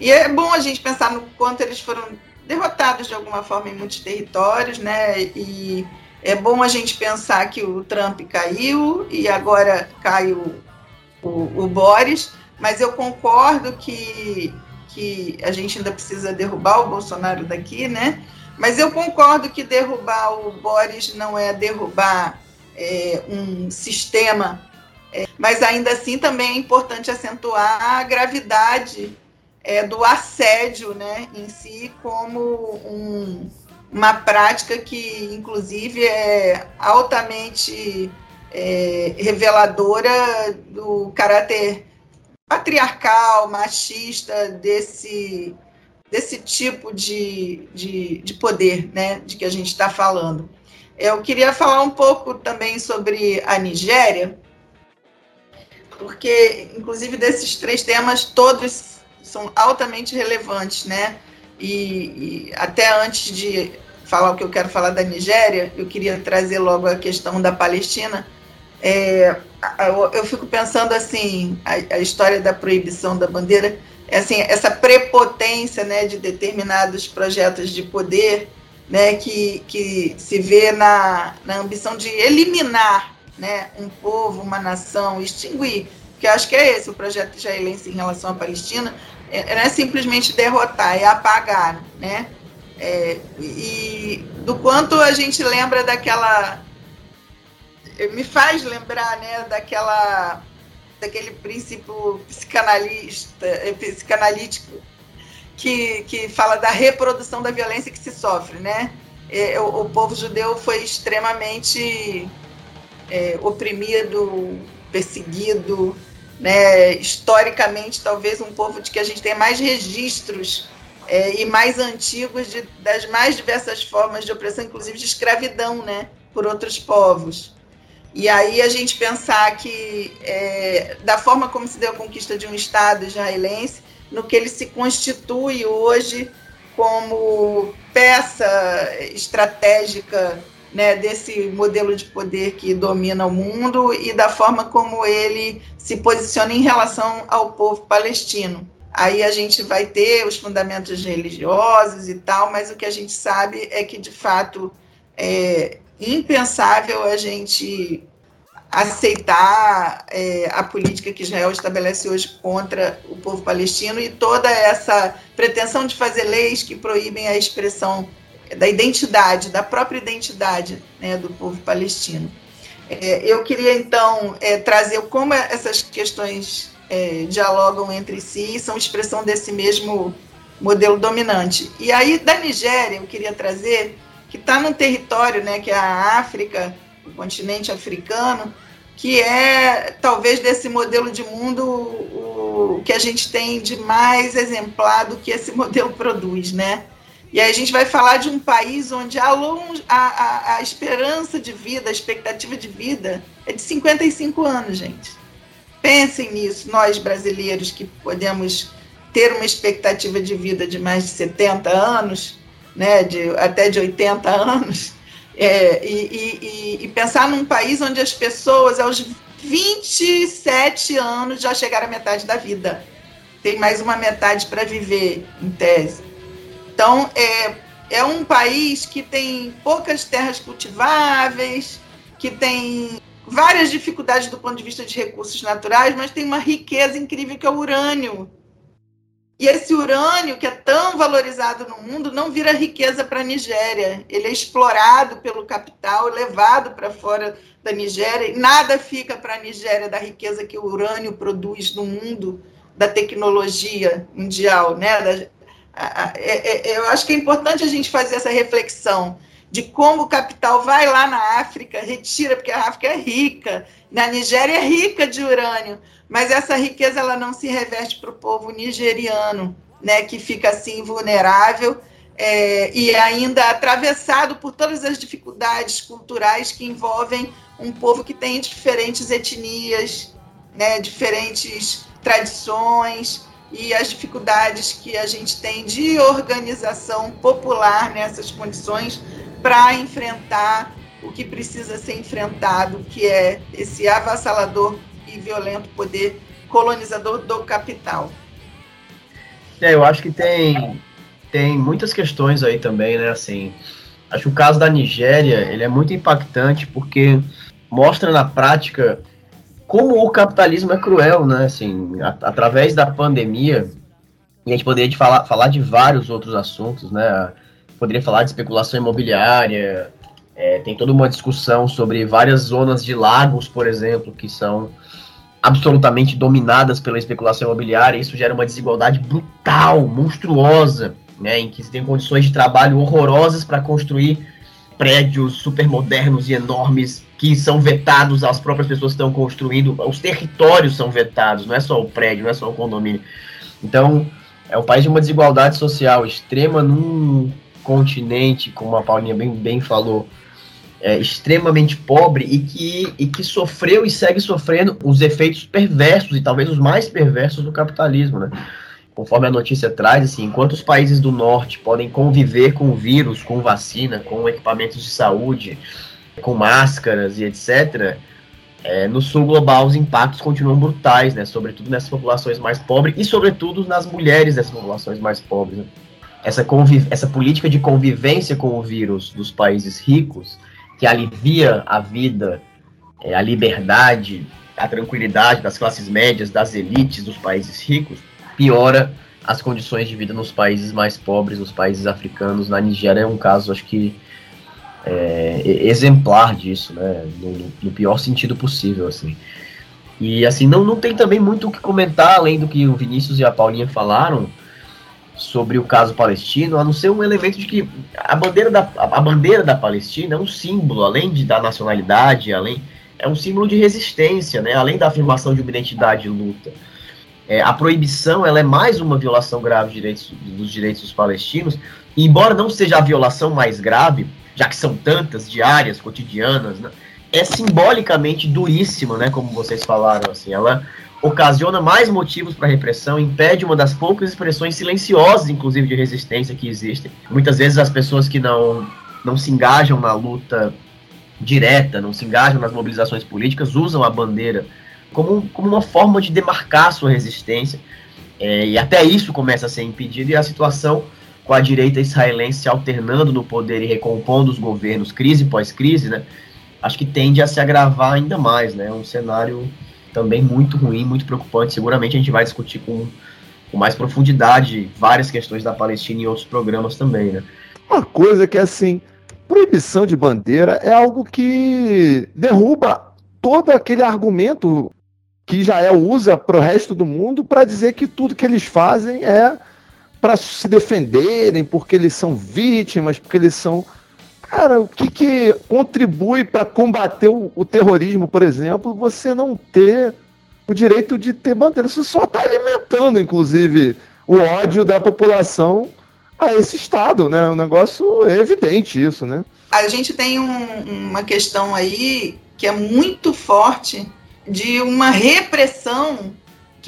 E é bom a gente pensar no quanto eles foram derrotados de alguma forma em muitos territórios, né? E é bom a gente pensar que o Trump caiu e agora cai o, o, o Boris, mas eu concordo que, que a gente ainda precisa derrubar o Bolsonaro daqui, né? Mas eu concordo que derrubar o Boris não é derrubar é, um sistema, é, mas ainda assim também é importante acentuar a gravidade é, do assédio né, em si como um, uma prática que, inclusive, é altamente é, reveladora do caráter patriarcal, machista desse, desse tipo de, de, de poder né, de que a gente está falando. Eu queria falar um pouco também sobre a Nigéria, porque, inclusive, desses três temas, todos são altamente relevantes, né? E, e, até antes de falar o que eu quero falar da Nigéria, eu queria trazer logo a questão da Palestina. É, eu, eu, fico pensando assim, a, a, história da proibição da bandeira, é assim, essa prepotência né, de determinados projetos de poder né, que, que se vê na, na ambição de eliminar né, um povo, uma nação, extinguir, que acho que é esse o projeto israelense em relação à Palestina, é, não é simplesmente derrotar, é apagar, né? É, e do quanto a gente lembra daquela me faz lembrar, né, daquela daquele princípio psicanalista, eh, psicanalítico que, que fala da reprodução da violência que se sofre, né? É, o, o, povo judeu foi extremamente é, oprimido, perseguido, né? Historicamente, talvez um povo de que a gente tem mais registros é, e mais antigos de, das mais diversas formas de opressão, inclusive de escravidão, né? Por outros povos. E aí a gente pensar que, é, da forma como se deu a conquista de um Estado israelense, no que ele se constitui hoje como peça estratégica né, desse modelo de poder que domina o mundo e da forma como ele se posiciona em relação ao povo palestino. Aí a gente vai ter os fundamentos religiosos e tal, mas o que a gente sabe é que, de fato, é, impensável a gente aceitar é, a política que Israel estabelece hoje contra o povo palestino e toda essa pretensão de fazer leis que proíbem a expressão da identidade, da própria identidade né, do povo palestino. É, eu queria, então, é, trazer como essas questões é, dialogam entre si e são expressão desse mesmo modelo dominante. E aí, da Nigéria, eu queria trazer que está num território, né, que é a África, o continente africano, que é talvez desse modelo de mundo o, que a gente tem de mais exemplar do que esse modelo produz, né? E aí a gente vai falar de um país onde a, longe, a, a, a esperança de vida, a expectativa de vida é de 55 anos, gente. Pensem nisso, nós brasileiros que podemos ter uma expectativa de vida de mais de 70 anos, né, de, até de 80 anos, é, e, e, e, pensar num país onde as pessoas, aos 27 anos, já chegaram à metade da vida. Tem mais uma metade para viver, em tese. Então, é, é um país que tem poucas terras cultiváveis, que tem várias dificuldades do ponto de vista de recursos naturais, mas tem uma riqueza incrível que é o urânio. E esse urânio, que é tão valorizado no mundo, não vira riqueza para a Nigéria. Ele é explorado pelo capital, levado para fora da Nigéria, e nada fica para a Nigéria da riqueza que o urânio produz no mundo, da tecnologia mundial. Né? É, é, eu acho que é importante a gente fazer essa reflexão de como o capital vai lá na África, retira, porque a África é rica, na Nigéria é rica de urânio, mas essa riqueza ela não se reverte para o povo nigeriano, né, que fica assim vulnerável é, e ainda atravessado por todas as dificuldades culturais que envolvem um povo que tem diferentes etnias, né, diferentes tradições e as dificuldades que a gente tem de organização popular nessas condições para enfrentar o que precisa ser enfrentado, que é esse avassalador e violento poder colonizador do capital. É, eu acho que tem, tem muitas questões aí também, né? Assim, acho que o caso da Nigéria ele é muito impactante porque mostra na prática como o capitalismo é cruel, né? Assim, a, através da pandemia, a gente poderia de falar, falar de vários outros assuntos, né? Poderia falar de especulação imobiliária, é, tem toda uma discussão sobre várias zonas de lagos, por exemplo, que são absolutamente dominadas pela especulação imobiliária. Isso gera uma desigualdade brutal, monstruosa, né, em que se tem condições de trabalho horrorosas para construir prédios super modernos e enormes que são vetados às próprias pessoas estão construindo. Os territórios são vetados, não é só o prédio, não é só o condomínio. Então, é um país de uma desigualdade social extrema num continente, como a Paulinha bem, bem falou, é, extremamente pobre e que, e que sofreu e segue sofrendo os efeitos perversos e talvez os mais perversos do capitalismo, né? Conforme a notícia traz, assim, enquanto os países do norte podem conviver com o vírus, com vacina, com equipamentos de saúde, com máscaras e etc., é, no sul global os impactos continuam brutais, né? Sobretudo nessas populações mais pobres e sobretudo nas mulheres dessas populações mais pobres. Né? Essa, essa política de convivência com o vírus dos países ricos que alivia a vida, é, a liberdade, a tranquilidade das classes médias, das elites dos países ricos, piora as condições de vida nos países mais pobres, nos países africanos. Na Nigéria é um caso, acho que é, exemplar disso, né? No, no, pior sentido possível, assim. E assim, não, não tem também muito o que comentar, além do que o Vinícius e a Paulinha falaram sobre o caso palestino, a não ser um elemento de que a bandeira da, a bandeira da Palestina é um símbolo, além de, da nacionalidade, além é um símbolo de resistência, né? além da afirmação de uma identidade de luta. É, a proibição ela é mais uma violação grave direitos, dos direitos dos palestinos, e embora não seja a violação mais grave, já que são tantas, diárias, cotidianas, né? é simbolicamente duríssima, né, como vocês falaram, assim, ela ocasiona mais motivos para repressão, impede uma das poucas expressões silenciosas, inclusive, de resistência que existem. Muitas vezes as pessoas que não, não se engajam na luta direta, não se engajam nas mobilizações políticas, usam a bandeira como, como uma forma de demarcar sua resistência, é, e até isso começa a ser impedido, e a situação com a direita israelense alternando no poder e recompondo os governos, crise pós crise, né, acho que tende a se agravar ainda mais, né? É um cenário também muito ruim, muito preocupante. Seguramente a gente vai discutir com, com mais profundidade várias questões da Palestina em outros programas também, né? Uma coisa que é assim, proibição de bandeira é algo que derruba todo aquele argumento que Israel usa para o resto do mundo para dizer que tudo que eles fazem é para se defenderem, porque eles são vítimas, porque eles são Cara, o que, que contribui para combater o, o, terrorismo, por exemplo, você não ter o direito de ter bandeira? Você só está alimentando, inclusive, o ódio da população a esse Estado, né? Um negócio é evidente isso, né? A gente tem um, uma questão aí que é muito forte de uma repressão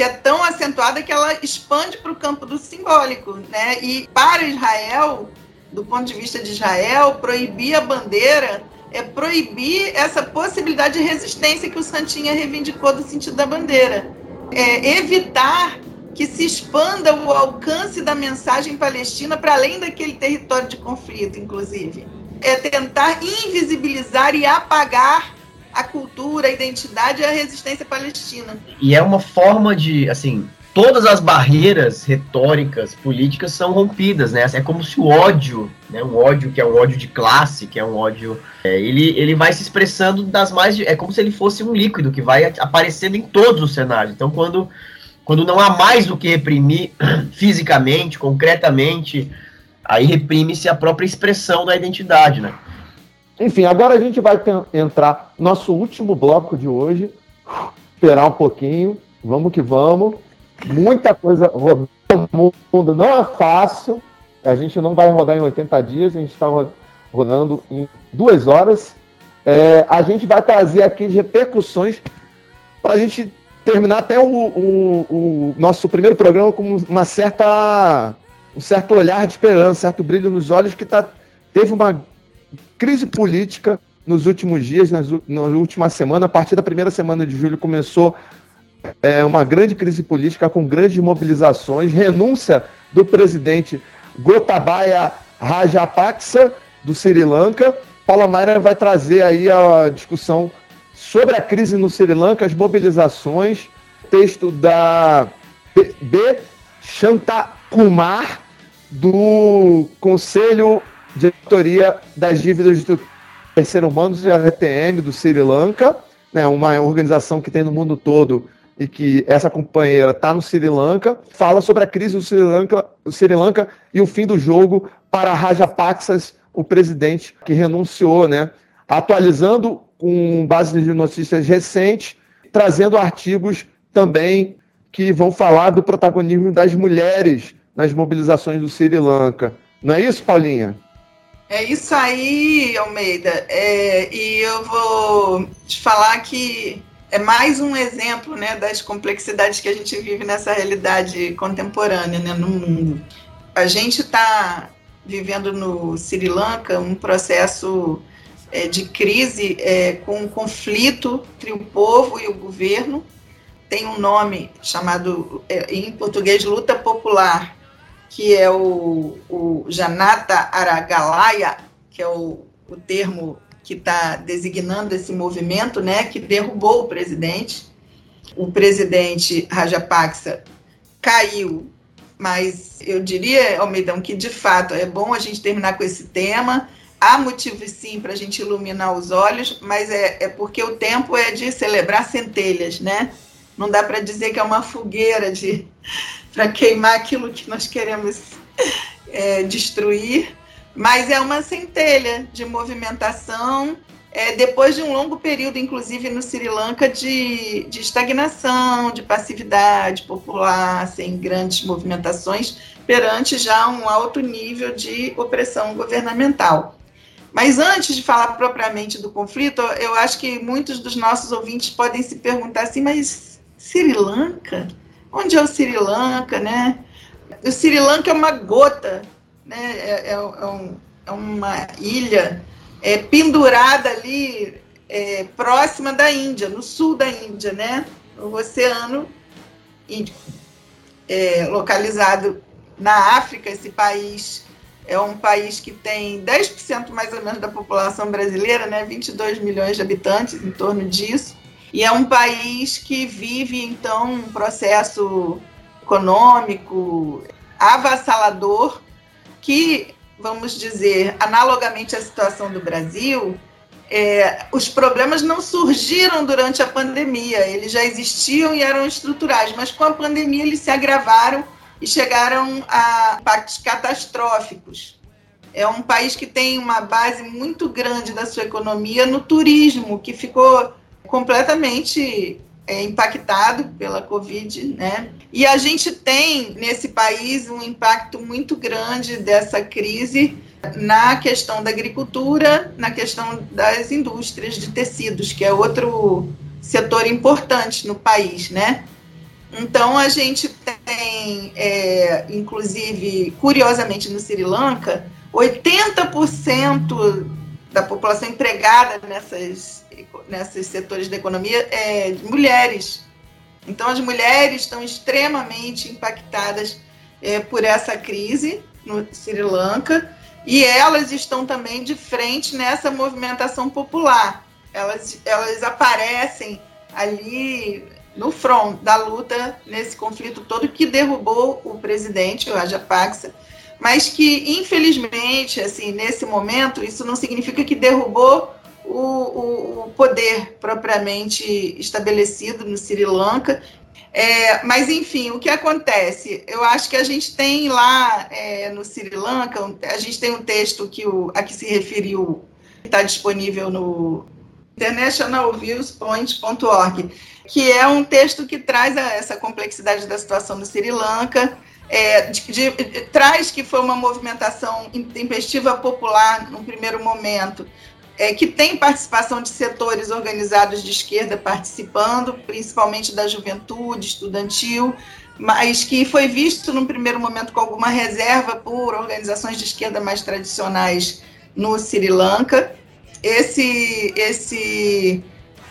que é tão acentuada que ela expande para o campo do simbólico, né? E para Israel do ponto de vista de Israel, proibir a bandeira é proibir essa possibilidade de resistência que o Santinha reivindicou do sentido da bandeira. É evitar que se expanda o alcance da mensagem palestina para além daquele território de conflito, inclusive. É tentar invisibilizar e apagar a cultura, a identidade e a resistência palestina. E é uma forma de, assim, todas as barreiras retóricas, políticas são rompidas, né? É como se o ódio, né? Um ódio que é um ódio de classe, que é um ódio, é, ele, ele vai se expressando das mais, é como se ele fosse um líquido que vai aparecendo em todos os cenários. Então, quando quando não há mais do que reprimir fisicamente, concretamente, aí reprime-se a própria expressão da identidade, né? Enfim, agora a gente vai entrar nosso último bloco de hoje. Esperar um pouquinho. Vamos que vamos muita coisa rodando no mundo. Não é fácil. A gente não vai rodar em 80 dias, a gente está rodando em duas horas. É, a gente vai trazer aqui repercussões para a gente terminar até o, o, o, nosso primeiro programa com uma certa, um certo olhar de esperança, um certo brilho nos olhos, que tá, teve uma crise política nos últimos dias, nas, na última semana, a partir da primeira semana de julho começou é, uma grande crise política com grandes mobilizações, renúncia do presidente Gotabaya Rajapaksa, do Sri Lanka. Paula Maia vai trazer aí a discussão sobre a crise no Sri Lanka, as mobilizações, texto da B. Kumar, do Conselho Diretoria das Dívidas do Terceiro Humanos e RTM do Sri Lanka, né, uma organização que tem no mundo todo e que essa companheira está no Sri Lanka, fala sobre a crise do Sri Lanka, Sri Lanka e o fim do jogo para Rajapaksas, o presidente que renunciou, né? Atualizando com base de notícias recentes, trazendo artigos também que vão falar do protagonismo das mulheres nas mobilizações do Sri Lanka. Não é isso, Paulinha? É isso aí, Almeida. É, e eu vou te falar que é mais um exemplo né, das complexidades que a gente vive nessa realidade contemporânea né, no mundo. A gente está vivendo no Sri Lanka um processo é, de crise é, com um conflito entre o povo e o governo. Tem um nome chamado, é, em português, luta popular, que é o, o Janata Aragalaya, que é o, o termo que está designando esse movimento, né, que derrubou o presidente. O presidente Rajapaksa caiu, mas eu diria, Almeidão, que de fato é bom a gente terminar com esse tema, há motivo sim para a gente iluminar os olhos, mas é, é porque o tempo é de celebrar centelhas, né? Não dá para dizer que é uma fogueira de para queimar aquilo que nós queremos é, destruir, mas é uma centelha de movimentação é, depois de um longo período, inclusive no Sri Lanka, de, de estagnação, de passividade popular, sem grandes movimentações, perante já um alto nível de opressão governamental. Mas antes de falar propriamente do conflito, eu acho que muitos dos nossos ouvintes podem se perguntar assim, mas Sri Lanka? Onde é o Sri Lanka, né? O Sri Lanka é uma gota, né? É, é, é, um, é uma ilha é, pendurada ali é, próxima da Índia, no sul da Índia, né? O Oceano Índico, é, localizado na África, esse país é um país que tem 10% mais ou menos da população brasileira, né? 22 milhões de habitantes, em torno disso. E é um país que vive, então, um processo econômico avassalador que vamos dizer, analogamente à situação do Brasil, é, os problemas não surgiram durante a pandemia, eles já existiam e eram estruturais, mas com a pandemia eles se agravaram e chegaram a impactos catastróficos. É um país que tem uma base muito grande da sua economia no turismo, que ficou completamente é, impactado pela Covid, né? E a gente tem nesse país um impacto muito grande dessa crise na questão da agricultura, na questão das indústrias de tecidos, que é outro setor importante no país, né? Então a gente tem, é, inclusive, curiosamente no Sri Lanka, 80% da população empregada nessas nesses setores da economia é mulheres. Então, as mulheres estão extremamente impactadas é, por essa crise no Sri Lanka e elas estão também de frente nessa movimentação popular. Elas, elas aparecem ali no front da luta nesse conflito todo que derrubou o presidente, o Rajapaksa, mas que infelizmente, assim, nesse momento, isso não significa que derrubou o, o, o poder propriamente estabelecido no Sri Lanka. É, mas, enfim, o que acontece? Eu acho que a gente tem lá é, no Sri Lanka, a gente tem um texto que o, a que se referiu, está disponível no internationalviewspoint.org, que é um texto que traz a, essa complexidade da situação no Sri Lanka, é, de, de, de, traz que foi uma movimentação intempestiva popular no primeiro momento, é, que tem participação de setores organizados de esquerda participando, principalmente da juventude estudantil, mas que foi visto num primeiro momento com alguma reserva por organizações de esquerda mais tradicionais no Sri Lanka. Esse, esse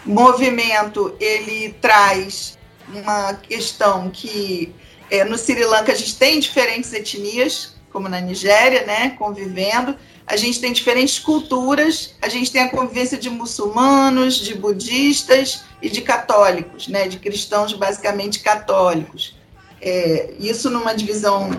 movimento ele traz uma questão que é, no Sri Lanka a gente tem diferentes etnias, como na Nigéria, né, convivendo, a gente tem diferentes culturas, a gente tem a convivência de muçulmanos, de budistas e de católicos, né, de cristãos basicamente católicos. É, isso numa divisão,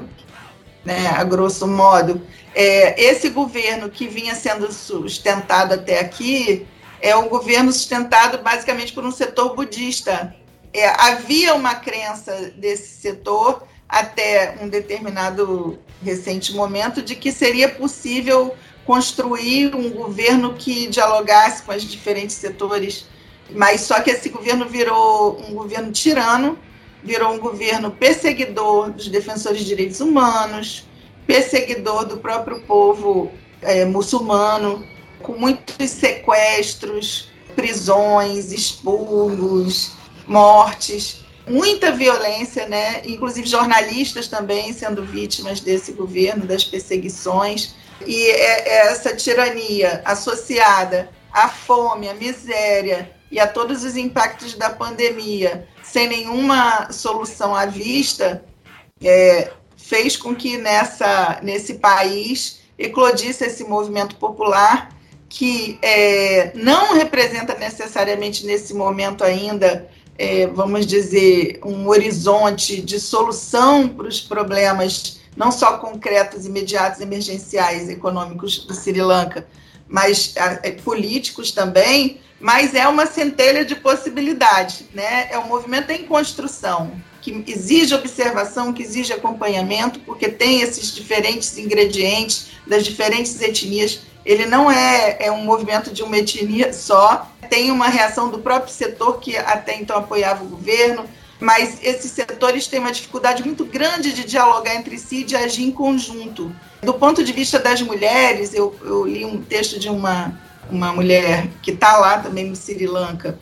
né, a grosso modo. É, esse governo que vinha sendo sustentado até aqui é um governo sustentado basicamente por um setor budista. É, havia uma crença desse setor até um determinado recente momento de que seria possível construir um governo que dialogasse com os diferentes setores, mas só que esse governo virou um governo tirano, virou um governo perseguidor dos defensores de direitos humanos, perseguidor do próprio povo é, muçulmano, com muitos sequestros, prisões, expurgos, mortes muita violência, né? Inclusive jornalistas também sendo vítimas desse governo, das perseguições. E é, é essa tirania associada à fome, à miséria e a todos os impactos da pandemia, sem nenhuma solução à vista, é, fez com que nessa, nesse país eclodisse esse movimento popular que é, não representa necessariamente nesse momento ainda é, vamos dizer, um horizonte de solução para os problemas não só concretos, imediatos, emergenciais, econômicos do Sri Lanka, mas é, políticos também, mas é uma centelha de possibilidades, né? É um movimento em construção que exige observação, que exige acompanhamento, porque tem esses diferentes ingredientes das diferentes etnias. Ele não é, é um movimento de uma etnia só, tem uma reação do próprio setor que até então apoiava o governo, mas esses setores têm uma dificuldade muito grande de dialogar entre si, de agir em conjunto. Do ponto de vista das mulheres, eu, eu li um texto de uma, uma mulher que está lá também no Sri Lanka,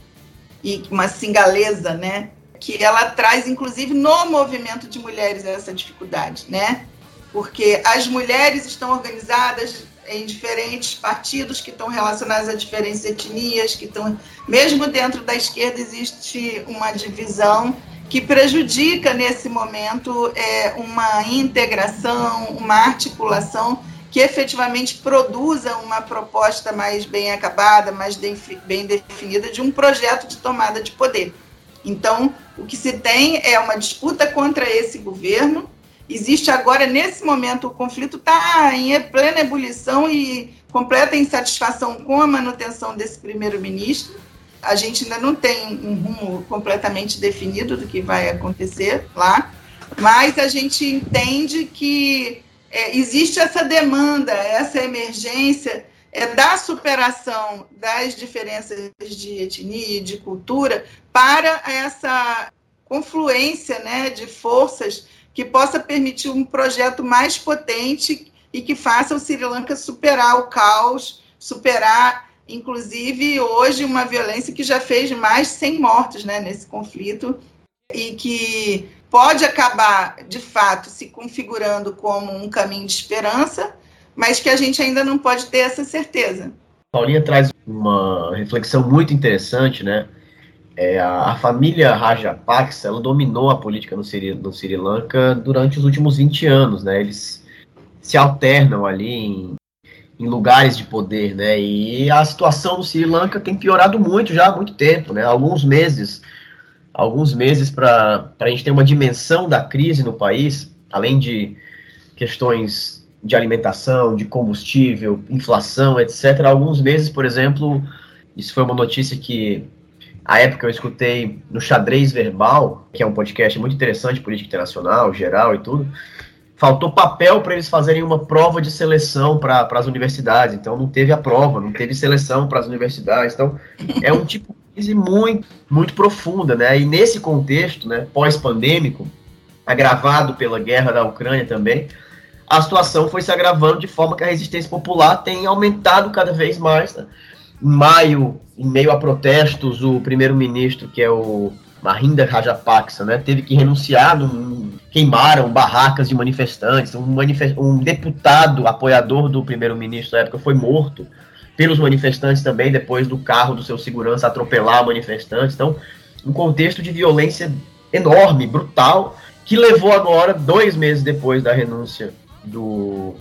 e uma singalesa, né? Que ela traz, inclusive, no movimento de mulheres essa dificuldade, né? Porque as mulheres estão organizadas em diferentes partidos que estão relacionados a diferentes etnias, que estão mesmo dentro da esquerda existe uma divisão que prejudica nesse momento é, uma integração, uma articulação que efetivamente produza uma proposta mais bem acabada, mais bem definida de um projeto de tomada de poder. Então, o que se tem é uma disputa contra esse governo, Existe agora, nesse momento, o conflito está em plena ebulição e completa insatisfação com a manutenção desse primeiro-ministro. A gente ainda não tem um rumo completamente definido do que vai acontecer lá, mas a gente entende que é, existe essa demanda, essa emergência é, da superação das diferenças de etnia e de cultura para essa confluência né, de forças que possa permitir um projeto mais potente e que faça o Sri Lanka superar o caos, superar, inclusive, hoje, uma violência que já fez mais de 100 mortos né, nesse conflito e que pode acabar, de fato, se configurando como um caminho de esperança, mas que a gente ainda não pode ter essa certeza. Paulinha traz uma reflexão muito interessante, né? É, a, família Rajapaksa ela dominou a política no Sri, no Sri Lanka durante os últimos 20 anos, né? Eles se alternam ali em, em, lugares de poder, né? E a situação no Sri Lanka tem piorado muito já há muito tempo, né? Alguns meses, alguns meses para a gente ter uma dimensão da crise no país, além de questões de alimentação, de combustível, inflação, etc. Alguns meses, por exemplo, isso foi uma notícia que a época eu escutei no Xadrez Verbal, que é um podcast muito interessante, política internacional, geral e tudo. Faltou papel para eles fazerem uma prova de seleção para as universidades. Então não teve a prova, não teve seleção para as universidades. Então é um tipo de crise muito, muito profunda, né? E nesse contexto, né, pós-pandêmico, agravado pela guerra da Ucrânia também, a situação foi se agravando de forma que a resistência popular tem aumentado cada vez mais. Né? Em maio, em meio a protestos, o primeiro-ministro, que é o Mahinda Rajapaksa, né, teve que renunciar, num, queimaram barracas de manifestantes, um, manifest, um deputado apoiador do primeiro-ministro da época foi morto pelos manifestantes também, depois do carro do seu segurança atropelar manifestantes, então, um contexto de violência enorme, brutal, que levou agora, dois meses depois da renúncia do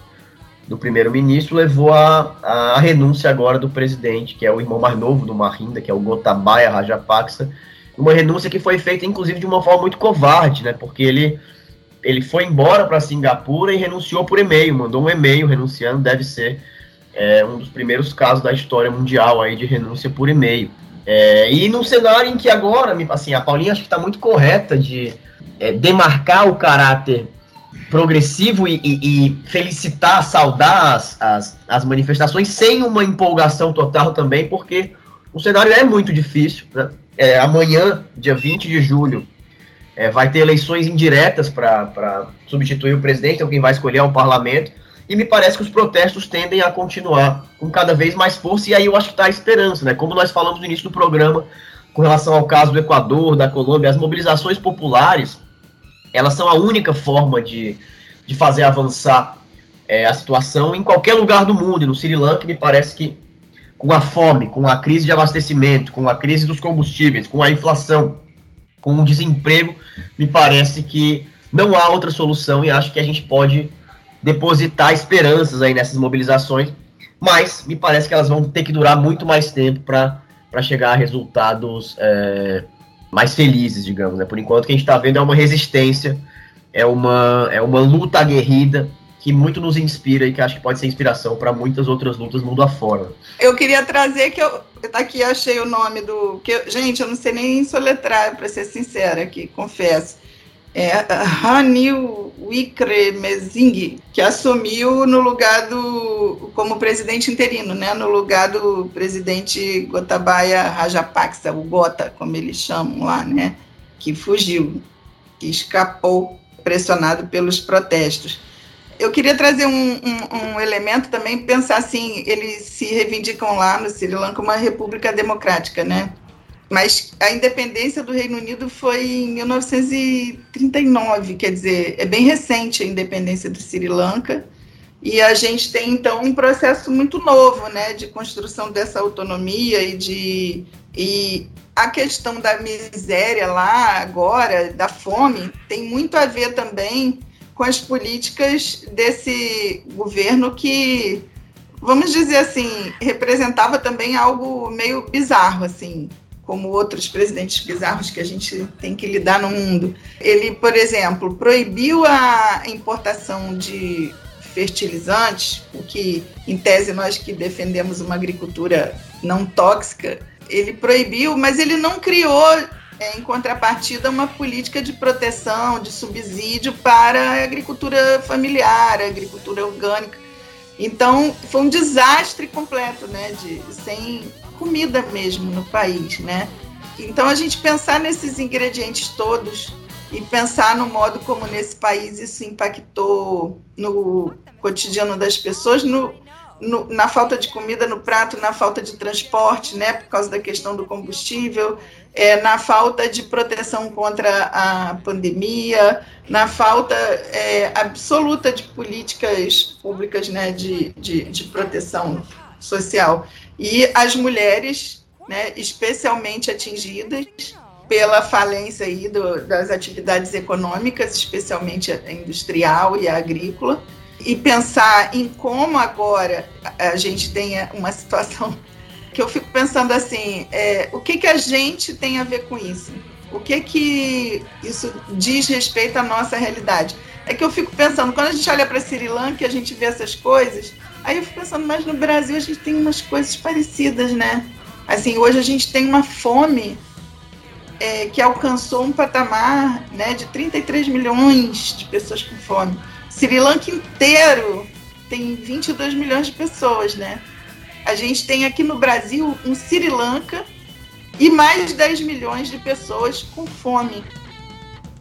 do primeiro-ministro levou a, a, renúncia agora do presidente, que é o irmão mais novo do Mahinda, que é o Gotabaya Rajapaksa, uma renúncia que foi feita, inclusive, de uma forma muito covarde, né, porque ele, ele foi embora para Singapura e renunciou por e-mail, mandou um e-mail renunciando, deve ser é, um dos primeiros casos da história mundial aí de renúncia por e-mail. É, e num cenário em que agora, assim, a Paulinha acho que está muito correta de é, demarcar o caráter progressivo e, e, e, felicitar, saudar as, as, as, manifestações sem uma empolgação total também, porque o cenário é muito difícil. Né? É, amanhã, dia 20 de julho, é, vai ter eleições indiretas para substituir o presidente, então quem vai escolher é o parlamento, e me parece que os protestos tendem a continuar com cada vez mais força, e aí eu acho que está a esperança, né? Como nós falamos no início do programa, com relação ao caso do Equador, da Colômbia, as mobilizações populares elas são a única forma de, de fazer avançar é, a situação em qualquer lugar do mundo. E no Sri Lanka, me parece que com a fome, com a crise de abastecimento, com a crise dos combustíveis, com a inflação, com o desemprego, me parece que não há outra solução e acho que a gente pode depositar esperanças aí nessas mobilizações, mas me parece que elas vão ter que durar muito mais tempo para chegar a resultados é, mais felizes, digamos. Né? Por enquanto, o que a gente está vendo é uma resistência é uma, é uma luta aguerrida que muito nos inspira e que acho que pode ser inspiração para muitas outras lutas mundo afora. Eu queria trazer que eu aqui achei o nome do que gente, eu não sei nem soletrar para ser sincera aqui, confesso. É Ranil Wickremesinghe, que assumiu no lugar do como presidente interino, né, no lugar do presidente Gotabaya Rajapaksa, o Gota, como eles chamam lá, né, que fugiu, que escapou pressionado pelos protestos. Eu queria trazer um, um, um, elemento também, pensar assim, eles se reivindicam lá no Sri Lanka uma república democrática, né? Mas a independência do Reino Unido foi em 1939, quer dizer, é bem recente a independência do Sri Lanka, e a gente tem então um processo muito novo, né, de construção dessa autonomia e de e a questão da miséria lá agora, da fome, tem muito a ver também com as políticas desse governo que, vamos dizer assim, representava também algo meio bizarro, assim, como outros presidentes bizarros que a gente tem que lidar no mundo. Ele, por exemplo, proibiu a importação de fertilizantes, o que, em tese, nós que defendemos uma agricultura não tóxica, ele proibiu, mas ele não criou é, em contrapartida, uma política de proteção, de subsídio para a agricultura familiar, a agricultura orgânica. Então, foi um desastre completo, né, de, sem comida mesmo no país, né? Então, a gente pensar nesses ingredientes todos e pensar no modo como nesse país isso impactou no cotidiano das pessoas, no, no, na falta de comida no prato, na falta de transporte, né, por causa da questão do combustível, é, na falta de proteção contra a pandemia, na falta é, absoluta de políticas públicas né, de, de, de proteção social. E as mulheres, né, especialmente atingidas pela falência aí do, das atividades econômicas, especialmente a industrial e a agrícola, e pensar em como agora a gente tenha uma situação que eu fico pensando assim, é, o que, que a gente tem a ver com isso? O que que isso diz respeito à nossa realidade? É que eu fico pensando, quando a gente olha para Sri Lanka e a gente vê essas coisas, aí eu fico pensando, mas no Brasil a gente tem umas coisas parecidas, né? Assim, hoje a gente tem uma fome é, que alcançou um patamar né, de 33 milhões de pessoas com fome. Sri Lanka inteiro tem 22 milhões de pessoas, né? A gente tem aqui no Brasil um Sri Lanka e mais de 10 milhões de pessoas com fome.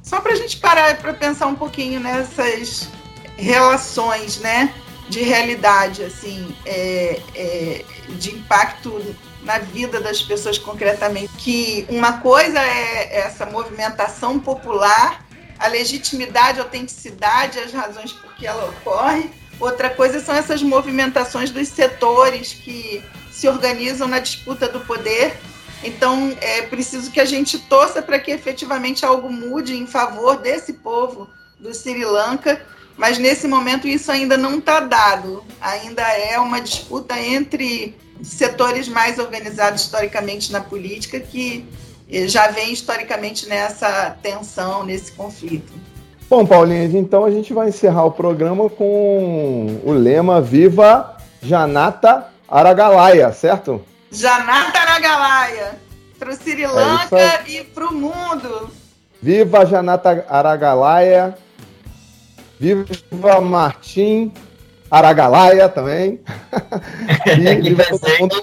Só para a gente parar para pensar um pouquinho nessas relações, né, de realidade, assim, é, é, de impacto na vida das pessoas concretamente. Que uma coisa é essa movimentação popular a legitimidade, a autenticidade, as razões por que ela ocorre. Outra coisa são essas movimentações dos setores que se organizam na disputa do poder. Então, é preciso que a gente torça para que efetivamente algo mude em favor desse povo do Sri Lanka, mas nesse momento isso ainda não está dado. Ainda é uma disputa entre setores mais organizados historicamente na política que já vem historicamente nessa tensão, nesse conflito. Bom, Paulinha, então a gente vai encerrar o programa com o lema Viva Janata Aragalaia, certo? Janata Aragalaia, para o Sri é Lanka é e para o mundo. Viva Janata Aragalaia, viva Martim Aragalaia também. e viva todo mundo.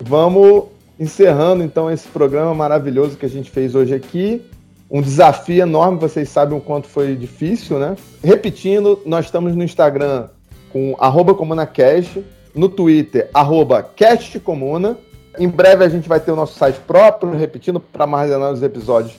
Vamos encerrando então esse programa maravilhoso que a gente fez hoje aqui. Um desafio enorme, vocês sabem o quanto foi difícil, né? Repetindo, nós estamos no Instagram com arroba ComunaCast, no Twitter, arroba CastComuna. Em breve a gente vai ter o nosso site próprio, repetindo, para armazenar os episódios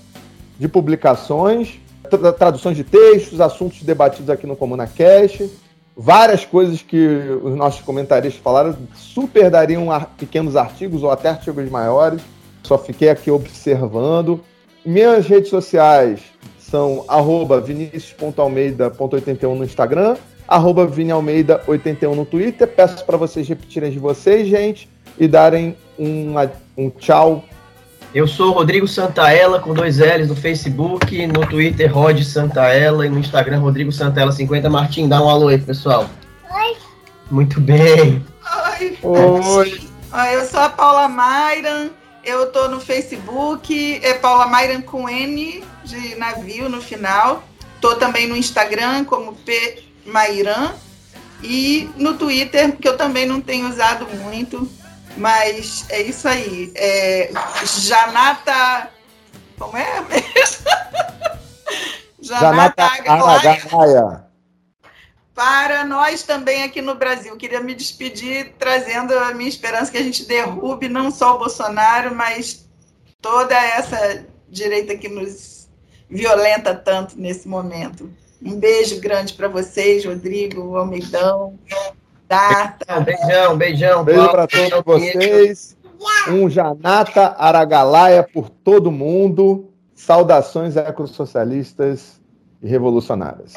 de publicações, tra traduções de textos, assuntos debatidos aqui no ComunaCast várias coisas que os nossos comentaristas falaram, super dariam ar pequenos artigos ou até artigos maiores. Só fiquei aqui observando. Minhas redes sociais são arroba vinicius.almeida.81 no Instagram, arroba vinialmeida81 no Twitter. Peço para vocês repetirem de vocês, gente, e darem um, um tchau Eu sou Rodrigo Santaella, com dois L's no Facebook, no Twitter Rod Santaella e no Instagram Rodrigo Santaella50. Martim, dá um alô aí, pessoal. Oi. Muito bem. Oi. Oi. Eu sou a Paula Mairan, eu tô no Facebook, é Paula Mairan com N de navio no final. Tô também no Instagram como P Mairan e no Twitter, que eu também não tenho usado muito, mas é isso aí. É, Janata. Como é mesmo? Janata Aragaia. Para nós também aqui no Brasil. Queria me despedir trazendo a minha esperança que a gente derrube não só o Bolsonaro, mas toda essa direita que nos violenta tanto nesse momento. Um beijo grande para vocês, Rodrigo, Almeidão, Data. Beijão, beijão. Beijo para todos vocês. Um Janata Aragalaia por todo mundo. Saudações ecossocialistas e revolucionárias.